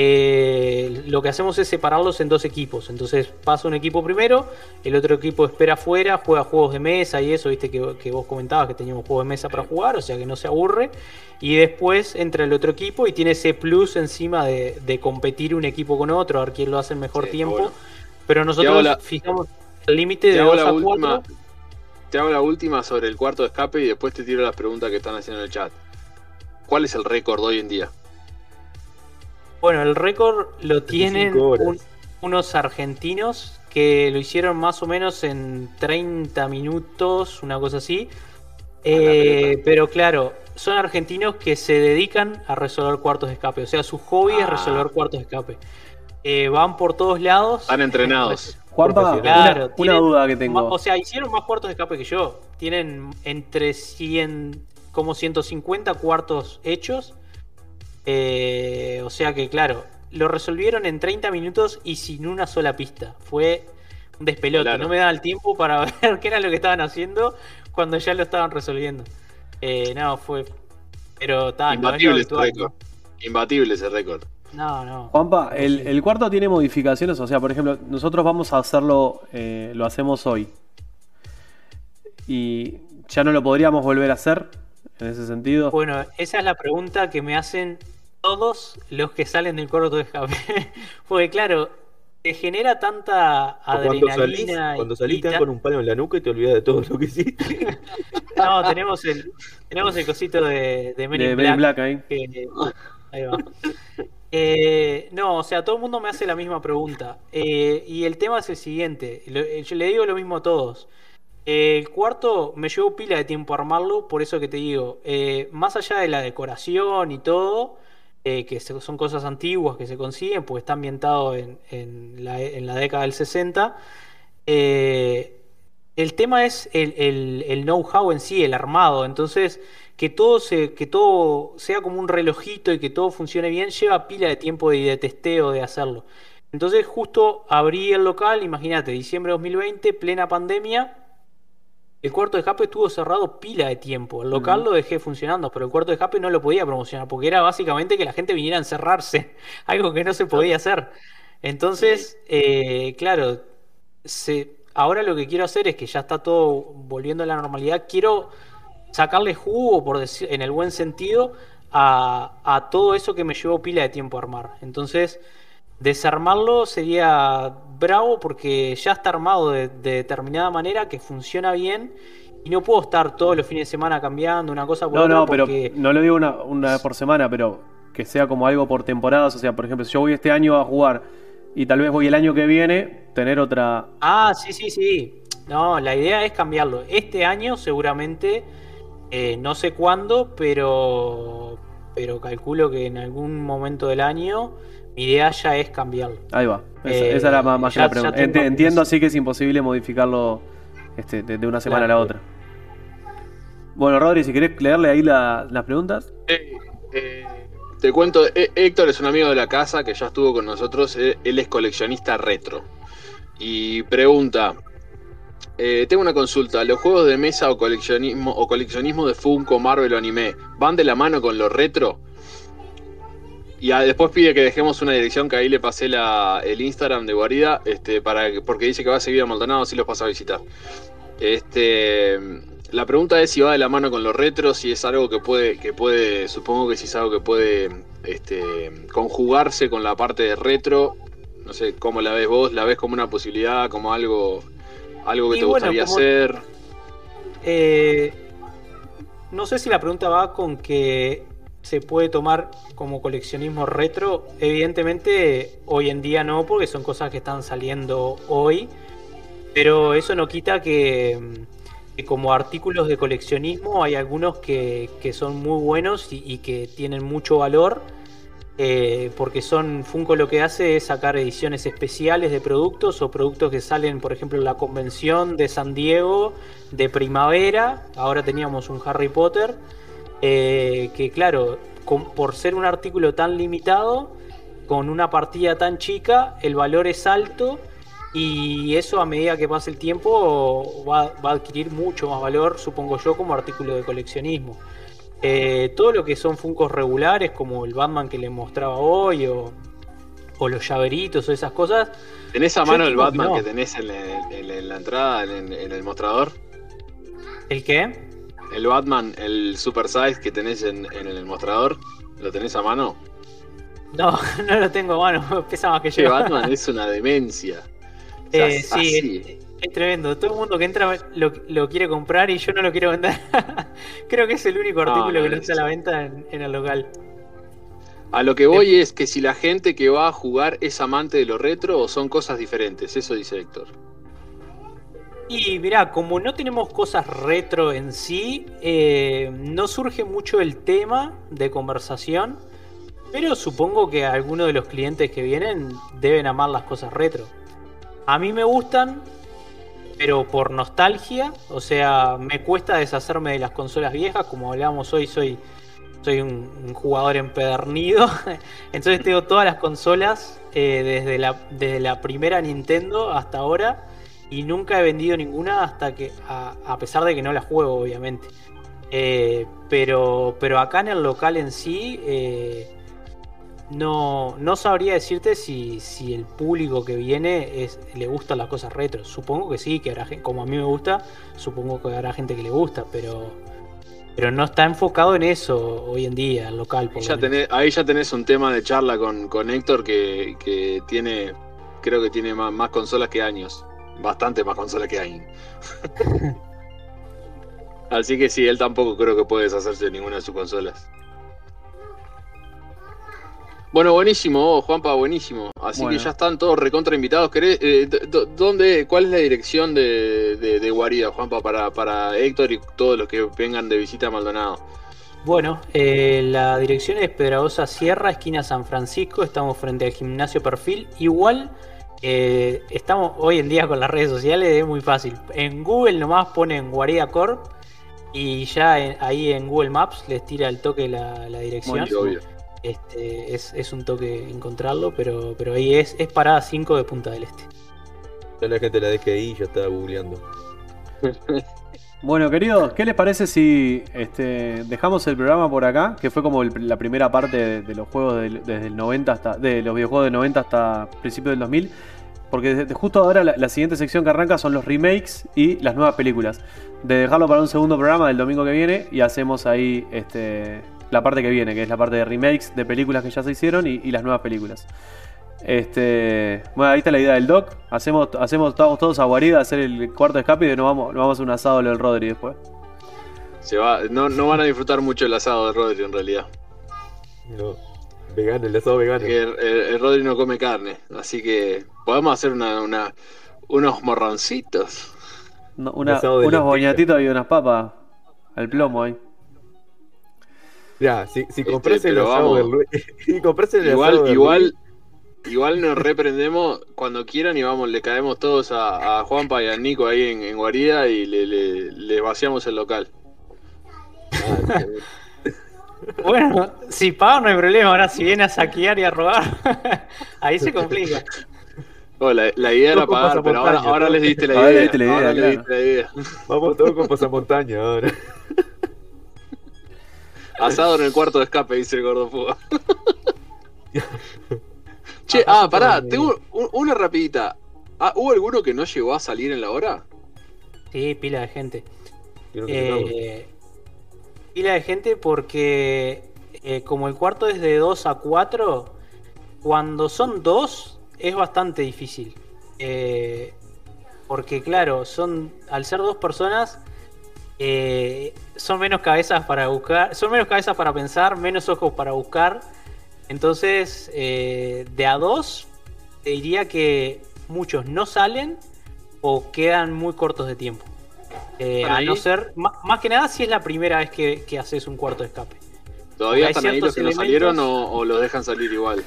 eh, lo que hacemos es separarlos en dos equipos. Entonces pasa un equipo primero, el otro equipo espera afuera, juega juegos de mesa y eso, viste que, que vos comentabas que teníamos juegos de mesa para jugar, o sea que no se aburre. Y después entra el otro equipo y tiene ese plus encima de, de competir un equipo con otro, a ver quién lo hace en mejor Sí, tiempo. bueno. Pero nosotros la- fijamos límite Te de hago 2 la a última. 4. Te hago la última sobre el cuarto de escape y después te tiro las preguntas que están haciendo en el chat. ¿Cuál es el récord hoy en día? Bueno, el récord lo tienen un- unos argentinos que lo hicieron más o menos en 30 minutos, una cosa así. Eh, pero claro, son argentinos que se dedican a resolver cuartos de escape. O sea, su hobby es Ah. resolver cuartos de escape. Eh, van por todos lados. Están entrenados. Juanpa, una, Claro, una tienen duda que tengo. O sea, hicieron más cuartos de escape que yo. Tienen entre 100, como 150 cuartos hechos. Eh, o sea que, claro, lo resolvieron en 30 minutos y sin una sola pista. Fue un despelote. Claro. No me daba el tiempo para ver qué era lo que estaban haciendo cuando ya lo estaban resolviendo. Eh, no, fue. Pero está, no es lo Imbatible ese récord. Imbatible ese récord. No, no. Juanpa, el, el cuarto tiene modificaciones, o sea, por ejemplo, nosotros vamos a hacerlo, eh, lo hacemos hoy. Y ya no lo podríamos volver a hacer, en ese sentido. Bueno, esa es la pregunta que me hacen todos los que salen del cuarto de escape. Porque claro, te genera tanta O Cuando salís, adrenalina. y- cuando salís y te dan ta- con un palo en la nuca y te olvidas de todo lo que hiciste. No, tenemos el, tenemos el cosito de, de Men de in Men in Black. Black ahí. que- ahí va. Eh, no, o sea, todo el mundo me hace la misma pregunta. Eh, y el tema es el siguiente. Eh, yo le digo lo mismo a todos. Eh, El cuarto me llevó pila de tiempo armarlo, por eso que te digo, más allá de la decoración y todo, que son cosas antiguas que se consiguen, porque está ambientado en, la, década del 60, eh, el tema es el- el know-how en sí, el armado. Entonces, que todo, se, que todo sea como un relojito y que todo funcione bien, lleva pila de tiempo de testeo de hacerlo. Entonces, justo abrí el local, imagínate, diciembre de 2020, plena pandemia. El cuarto de escape estuvo cerrado pila de tiempo. El local lo dejé funcionando, pero el cuarto de escape no lo podía promocionar porque era básicamente que la gente viniera a encerrarse, algo que no se podía hacer. Entonces, eh, claro, se, ahora lo que quiero hacer es que ya está todo volviendo a la normalidad. Quiero sacarle jugo, por decir, en el buen sentido, a, a todo eso que me llevó pila de tiempo a armar. Entonces, desarmarlo sería bravo porque ya está armado de, de determinada manera que funciona bien y no puedo estar todos los fines de semana cambiando una cosa por No, otra no, pero porque no lo digo una, una vez por semana, pero que sea como algo por temporadas. O sea, por ejemplo, si yo voy este año a jugar y tal vez voy el año que viene, tener otra. Ah, sí, sí, sí. No, la idea es cambiarlo. Este año seguramente, eh, no sé cuándo, pero, pero calculo que en algún momento del año mi idea ya es cambiarlo. Ahí va. Esa, Eh, esa era más, más ya- la pregunta. tengo Enti- Entiendo así que es imposible modificarlo este, de, de una semana a la otra. Bueno, Rodri, si querés leerle ahí la- las preguntas. Eh, eh, te cuento, eh, Héctor es un amigo de la casa que ya estuvo con nosotros. eh, él es coleccionista retro. Y pregunta: eh, Tengo una consulta. ¿Los juegos de mesa o coleccionismo, o coleccionismo de Funko, Marvel o anime van de la mano con lo retro? Y después pide que dejemos una dirección que ahí le pasé el Instagram de Guarida, este, para, que- porque dice que va a seguir a Maldonado, así los pasa a visitar. Este, la pregunta es si va de la mano con los retro, si es algo que puede, que puede, supongo que si es algo que puede este, conjugarse con la parte de retro. No sé cómo la ves vos, la ves como una posibilidad, como algo, algo que Y te bueno, gustaría como- hacer. Eh, no sé si la pregunta va con que se puede tomar como coleccionismo retro. Evidentemente, hoy en día no, porque son cosas que están saliendo hoy. Pero eso no quita que, que como artículos de coleccionismo hay algunos que, que son muy buenos y, y que tienen mucho valor. Eh, porque son Funko lo que hace es sacar ediciones especiales de productos o productos que salen, por ejemplo, en la convención de San Diego de primavera. Ahora teníamos un Harry Potter. eh, que claro, por ser un artículo tan limitado, con una partida tan chica, el valor es alto y eso a medida que pase el tiempo va a adquirir mucho más valor, supongo yo, como artículo de coleccionismo. Eh, todo lo que son Funcos regulares, como el Batman que les mostraba hoy, o, o los llaveritos o esas cosas, ¿Tenés a mano el que Batman no. que tenés en, el- en- en la entrada, en, en el mostrador? ¿el qué? El Batman, el Super Size que tenés en, el mostrador, ¿lo tenés a mano? No, no lo tengo a mano, pesa más que yo. Batman es una demencia. O sea, Eh, sí, así. Es, tremendo. Todo el mundo que entra lo, lo quiere comprar y yo no lo quiero vender. Creo que es el único No, artículo no, que no es- está a la venta en, en el local. A lo que voy es que si la gente que va a jugar es amante de lo retro o son cosas diferentes, eso dice Héctor. Y mirá, como no tenemos cosas retro en sí, eh, no surge mucho el tema de conversación, pero supongo que algunos de los clientes que vienen deben amar las cosas retro. A mí me gustan, pero por nostalgia, o sea, me cuesta deshacerme de las consolas viejas, como hablábamos hoy, soy, soy un, un jugador empedernido, entonces tengo todas las consolas eh, desde, la, desde la primera Nintendo hasta ahora y nunca he vendido ninguna hasta que, a, pesar de que no la juego, obviamente. Eh, pero, pero acá en el local en sí, eh, no, no sabría decirte si, si el público que viene es, le gustan las cosas retro. Supongo que sí, que habrá gente, como a mí me gusta, supongo que habrá gente que le gusta, pero, pero no está enfocado en eso hoy en día, el local. Por Ya tenés- ahí ya tenés un tema de charla con, con Héctor que, que tiene, creo que tiene más, más consolas que años. Bastante más consolas que años. Así que sí, él tampoco creo que puede deshacerse de ninguna de sus consolas. Bueno, buenísimo, oh, Juanpa, buenísimo. Así Bueno. que ya están todos recontra invitados. ¿Querés, eh, ¿dónde, ¿Cuál es la dirección de, de, de Guarida, Juanpa, para, para Héctor y todos los que vengan de visita a Maldonado? Bueno, eh, la dirección es Pedragosa Sierra, esquina San Francisco. Estamos frente al gimnasio Perfil. Igual Eh, estamos hoy en día con las redes sociales, es muy fácil. En Google nomás ponen Guarida Corp y ya en- ahí en Google Maps les tira el toque la, la dirección. Muy obvio. Este, es, es un toque encontrarlo, pero, pero ahí es, es parada 5 de Punta del Este. Ya la gente la deje ahí, yo estaba googleando. Bueno, queridos, ¿qué les parece si este, dejamos el programa por acá? Que fue como el- la primera parte de, de los juegos del- desde el 90 hasta. de los videojuegos del 90 hasta principios del 2000. Porque desde- justo ahora la, la siguiente sección que arranca son los remakes y las nuevas películas. De dejarlo para un segundo programa del domingo que viene y hacemos ahí este, la parte que viene, que es la parte de remakes de películas que ya se hicieron y, y las nuevas películas. Este, bueno, ahí está la idea del doc. Hacemos, hacemos estamos todos a guarida a hacer el cuarto escape y nos vamos, nos vamos a hacer un asado lo del Rodri después. Se va, no, no van a disfrutar mucho el asado de Rodri en realidad. No, vegano, el asado vegano. Porque el, el- el Rodri no come carne. Así que podemos hacer una, una- unos morroncitos. No, una- unos boñatitos y unas papas al plomo ahí. Ya, si, si Este, compras el pero asado vamos. del Luis- si compras el asado Igual, del igual, Luis, igual nos reprendemos cuando quieran y vamos, le caemos todos a, a Juanpa y a Nico ahí en, en Guarida y le, le- le vaciamos el local. Bueno, si pagan no hay problema, ahora si viene a saquear y a robar, ahí se complica. Oh, la, la idea era Todo pagar, pero ahora, les diste la Ahora idea. le diste la idea, ahora le claro. diste la idea. vamos todos con pasamontaña ahora. Asado en el cuarto de escape, dice el gordo fuga. che, ah, pará, tengo un- una rapidita. Ah, ¿Hubo alguno que no llegó a salir en la hora? Sí, pila de gente. Que. Eh, pila de gente porque eh, como el cuarto es de 2 a 4, cuando son dos es bastante difícil. Eh, porque claro, son al ser dos personas eh, son menos cabezas para buscar, son menos cabezas para pensar, menos ojos para buscar. Entonces, eh, de a dos, te diría que muchos no salen o quedan muy cortos de tiempo. Eh, ¿Están a ahí? no ser, más, que nada si es la primera vez que, que haces un cuarto de escape. ¿Todavía están ahí los que no salieron o, o los dejan salir igual?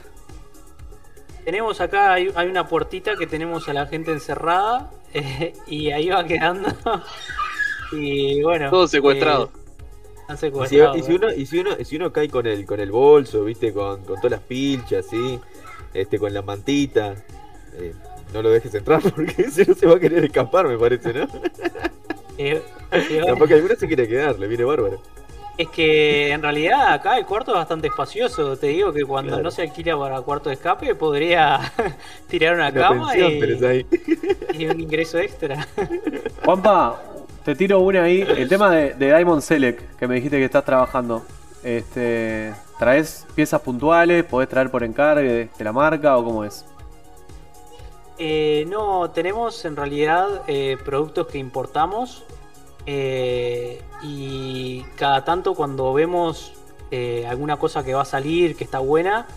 Tenemos acá, hay, hay una puertita que tenemos a la gente encerrada eh, y ahí va quedando. Y bueno. Todo secuestrado. eh, están Y si, y si uno, y si uno, y si uno cae con el, con el bolso, viste, con, con todas las pilchas, ¿sí? este, con la mantita, eh, no lo dejes entrar porque si no se va a querer escapar, me parece, ¿no? Eh, eh, Tampoco alguno se quiere quedar, le viene bárbaro. es que en realidad acá el cuarto es bastante espacioso. Te digo que cuando Claro. no se alquila para cuarto de escape podría tirar una, Una cama y, y un ingreso extra. Juanpa, te tiro una ahí. El tema de, de Diamond Select, que me dijiste que estás trabajando. Este, ¿Traes piezas puntuales? ¿Podés traer por encargue de, de la marca o cómo es? Eh, no, tenemos en realidad eh, productos que importamos eh, y cada tanto cuando vemos eh, alguna cosa que va a salir, que está buena,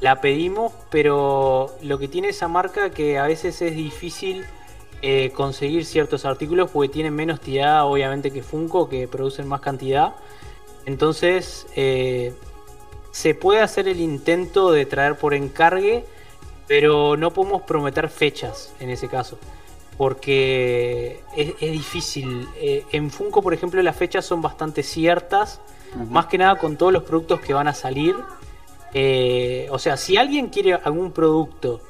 la pedimos, pero lo que tiene esa marca que a veces es difícil eh, conseguir ciertos artículos porque tienen menos tirada obviamente que Funko, que producen más cantidad. Entonces eh, se puede hacer el intento de traer por encargue pero no podemos prometer fechas en ese caso. Porque es, es difícil. Eh, en Funko, por ejemplo, las fechas son bastante ciertas. Más que nada con todos los productos que van a salir. Eh, o sea, si alguien quiere algún producto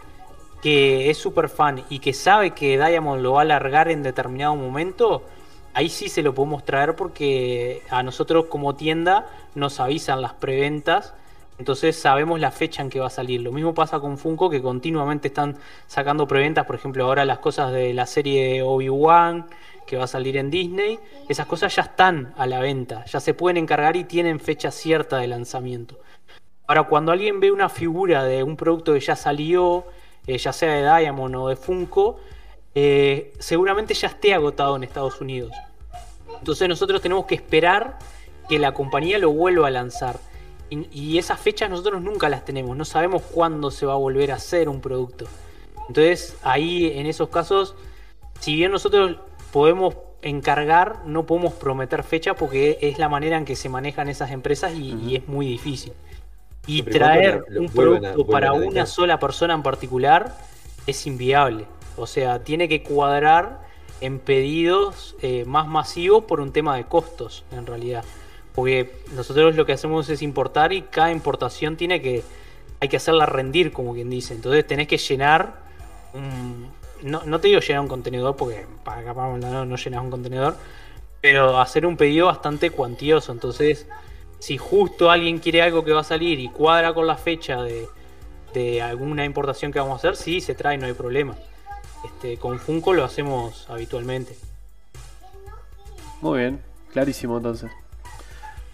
que es súper fan y que sabe que Diamond lo va a alargar en determinado momento, ahí sí se lo podemos traer porque a nosotros como tienda nos avisan las preventas. Entonces sabemos la fecha en que va a salir. Lo mismo pasa con Funko, que continuamente están sacando preventas. Por ejemplo, ahora las cosas de la serie Obi-Wan, que va a salir en Disney. Esas cosas ya están a la venta. Ya se pueden encargar y tienen fecha cierta de lanzamiento. Ahora, cuando alguien ve una figura de un producto que ya salió, eh, ya sea de Diamond o de Funko, eh, seguramente ya esté agotado en Estados Unidos. Entonces nosotros tenemos que esperar que la compañía lo vuelva a lanzar. Y, y esas fechas nosotros nunca las tenemos, no sabemos cuándo se va a volver a hacer un producto. Entonces ahí en esos casos, si bien nosotros podemos encargar, no podemos prometer fecha porque es la manera en que se manejan esas empresas y, y es muy difícil. Y traer lo- lo un a- producto para una sola persona en particular es inviable. O sea, tiene que cuadrar en pedidos eh, más masivos por un tema de costos, en realidad. Porque nosotros lo que hacemos es importar y cada importación tiene que. hay que hacerla rendir, como quien dice. Entonces tenés que llenar un. No, no te digo llenar un contenedor, porque para capaz no, no llenas un contenedor. Pero hacer un pedido bastante cuantioso. Entonces, si justo alguien quiere algo que va a salir y cuadra con la fecha de, de alguna importación que vamos a hacer, sí, se trae, no hay problema. Este, con Funko lo hacemos habitualmente. Muy bien, clarísimo entonces.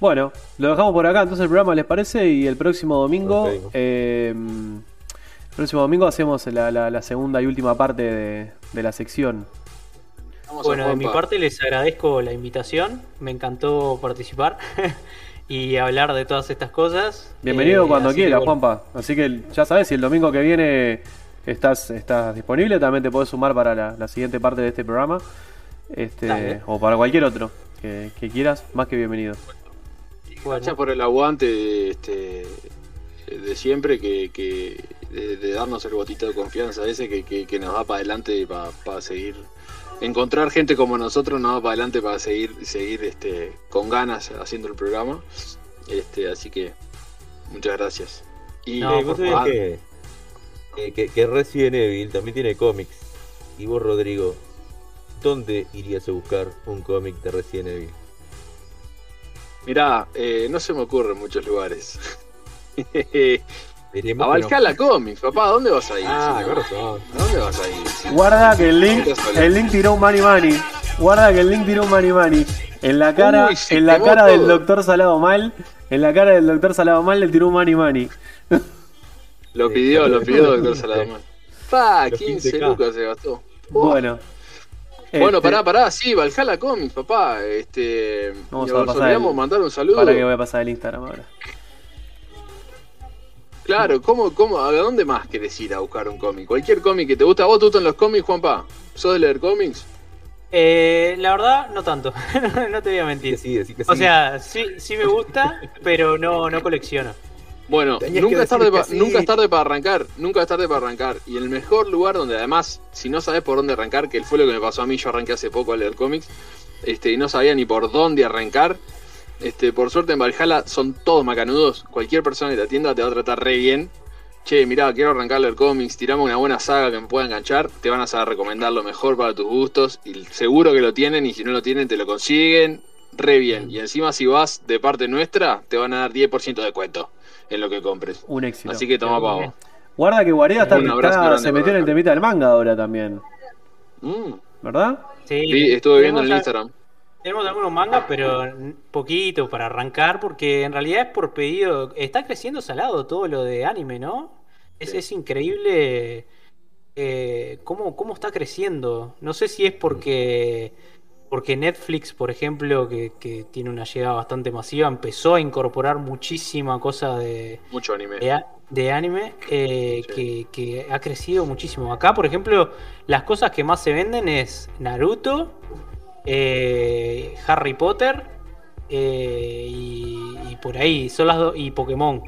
Bueno, lo dejamos por acá entonces el programa, ¿les parece? Y el próximo domingo, eh, el próximo domingo hacemos la, la- la segunda y última parte de, de la sección. Vamos Bueno, de mi parte les agradezco la invitación, me encantó participar y hablar de todas estas cosas. Bienvenido Eh, cuando quieras, bueno, Juanpa. Así que ya sabes, si el domingo que viene estás, estás disponible, también te puedes sumar para la, la siguiente parte de este programa. Este, Dale. o para cualquier otro que, que quieras, más que bienvenido. bueno. Gracias por el aguante de, este, de siempre, que, que- de, de darnos el botito de confianza ese que, que- que nos da para adelante para seguir. Encontrar gente como nosotros nos da para adelante para seguir, seguir este, con ganas haciendo el programa. Este, así que muchas gracias. Y No, Eh, ¿Vos sabés que, que, que- que Resident Evil también tiene cómics? Y vos, Rodrigo, ¿dónde irías a buscar un cómic de Resident Evil? mirá, eh, no se me ocurren muchos lugares. Veremos a que no- Valhalla Comics, papá, ¿a dónde vas a ir? Ah. ¿A dónde vas a ir? Si- Guarda que el link, el link tiró un money money. Guarda que el link tiró un money money. En la cara, Uy, en la cara del doctor Salado Mal, en la cara del doctor Salado Mal le tiró un money money. Lo pidió, lo pidió los Doctor 15. Saladamán. Pa, Los 15 15K. lucas se gastó. Bueno. Bueno, Este, pará, pará, sí, Valhalla Comics, papá. Este, Vamos a pasar el- mandar un saludo. Para que voy a pasar el Instagram ahora. Claro, ¿cómo, cómo, ¿a dónde más querés ir a buscar un cómic? Cualquier cómic que te gusta. ¿Vos te gustan los cómics, Juanpa? ¿Sos de leer cómics? Eh, la verdad, no tanto, no te voy a mentir. sí, sí. O sea, sí, sí me gusta, pero no, no colecciono. Bueno, Tenías nunca es, tarde pa- nunca es tarde para arrancar, nunca es tarde para arrancar. Y el mejor lugar donde además, si no sabes por dónde arrancar, que fue lo que me pasó a mí, yo arranqué hace poco a leer cómics, este, y no sabía ni por dónde arrancar. Este, por suerte en Valhalla son todos macanudos. Cualquier persona que te atienda te va a tratar re bien. Che, mirá, quiero arrancar a leer cómics, tirame una buena saga que me pueda enganchar, te van a saber recomendar lo mejor para tus gustos, y seguro que lo tienen, y si no lo tienen, te lo consiguen re bien. Y encima si vas de parte nuestra, te van a dar 10% de descuento en lo que compres. Un éxito. Así que toma pavo. Guarda que Guarida está, está- se metió en el temita del manga ahora también. Mm. ¿Verdad? Sí, Sí, estuve viendo en el Instagram. Tenemos algunos mangas, pero poquito para arrancar, porque en realidad es por pedido. Está creciendo salado todo lo de anime, ¿no? Es, Sí. es increíble eh, cómo, cómo está creciendo. No sé si es porque, porque Netflix, por ejemplo, que, que tiene una llegada bastante masiva, empezó a incorporar muchísima cosa de, Mucho anime. de, anime eh, Sí. que, que ha crecido muchísimo. Acá, por ejemplo, las cosas que más se venden es Naruto, eh, Harry Potter eh, y, y por ahí, son las dos, y Pokémon.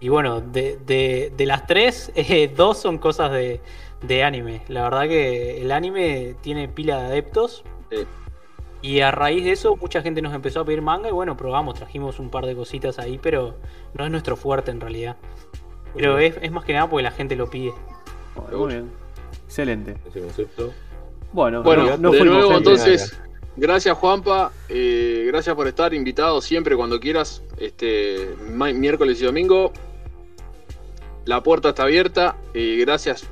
Y bueno, de, de- de las tres, eh, dos son cosas de, de anime. La verdad que el anime tiene pila de adeptos. Sí. Y a raíz de eso, mucha gente nos empezó a pedir manga y bueno, probamos, trajimos un par de cositas ahí, pero no es nuestro fuerte en realidad. Pero es, es más que nada porque la gente lo pide. Bueno, muy bien. Excelente. Ese concepto. Bueno, Bueno, no, no de nuevo entonces, gracias Juanpa, eh, gracias por estar invitado siempre cuando quieras, este miércoles y domingo. La puerta está abierta y gracias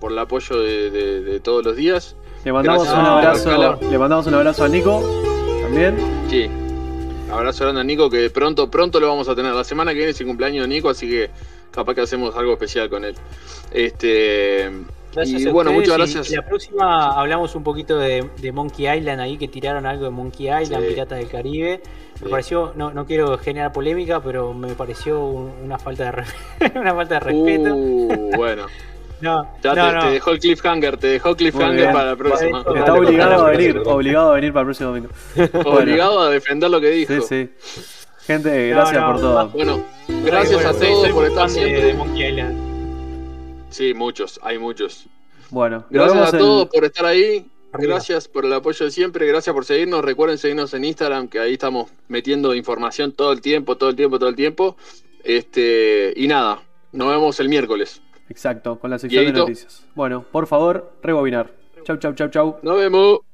por el apoyo de, de- de todos los días. Le mandamos Gracias, un abrazo. Le mandamos un abrazo a Nico también. Sí. Abrazo grande a Nico que pronto, pronto lo vamos a tener. La semana que viene es el cumpleaños de Nico, así que capaz que hacemos algo especial con él. Este Gracias y a bueno, muchas gracias. y la próxima hablamos un poquito de, de Monkey Island ahí, que tiraron algo de Monkey Island, Sí. Piratas del Caribe. Me Sí. pareció, no, no quiero generar polémica, pero me pareció un- una falta de, re- una falta de respeto. Uh, bueno. no, Ya no, te, no. te dejó el cliffhanger, te dejó cliffhanger para la próxima. Vale, Está obligado a venir, obligado a venir para el próximo domingo. Obligado a defender lo que dijo. Sí, sí. Gente, gracias no, por todo. Bueno, gracias Bueno, a todos por estar siempre. de Monkey Island. Sí, muchos, hay muchos. Bueno, Gracias a todos por estar ahí. Arriba. Gracias por el apoyo de siempre. Gracias por seguirnos. Recuerden seguirnos en Instagram, que ahí estamos metiendo información todo el tiempo, todo el tiempo, todo el tiempo. Este, y nada, nos vemos el miércoles. Exacto, con la sección de noticias. Bueno, por favor, rebobinar. Chau, chau, chau, chau. Nos vemos.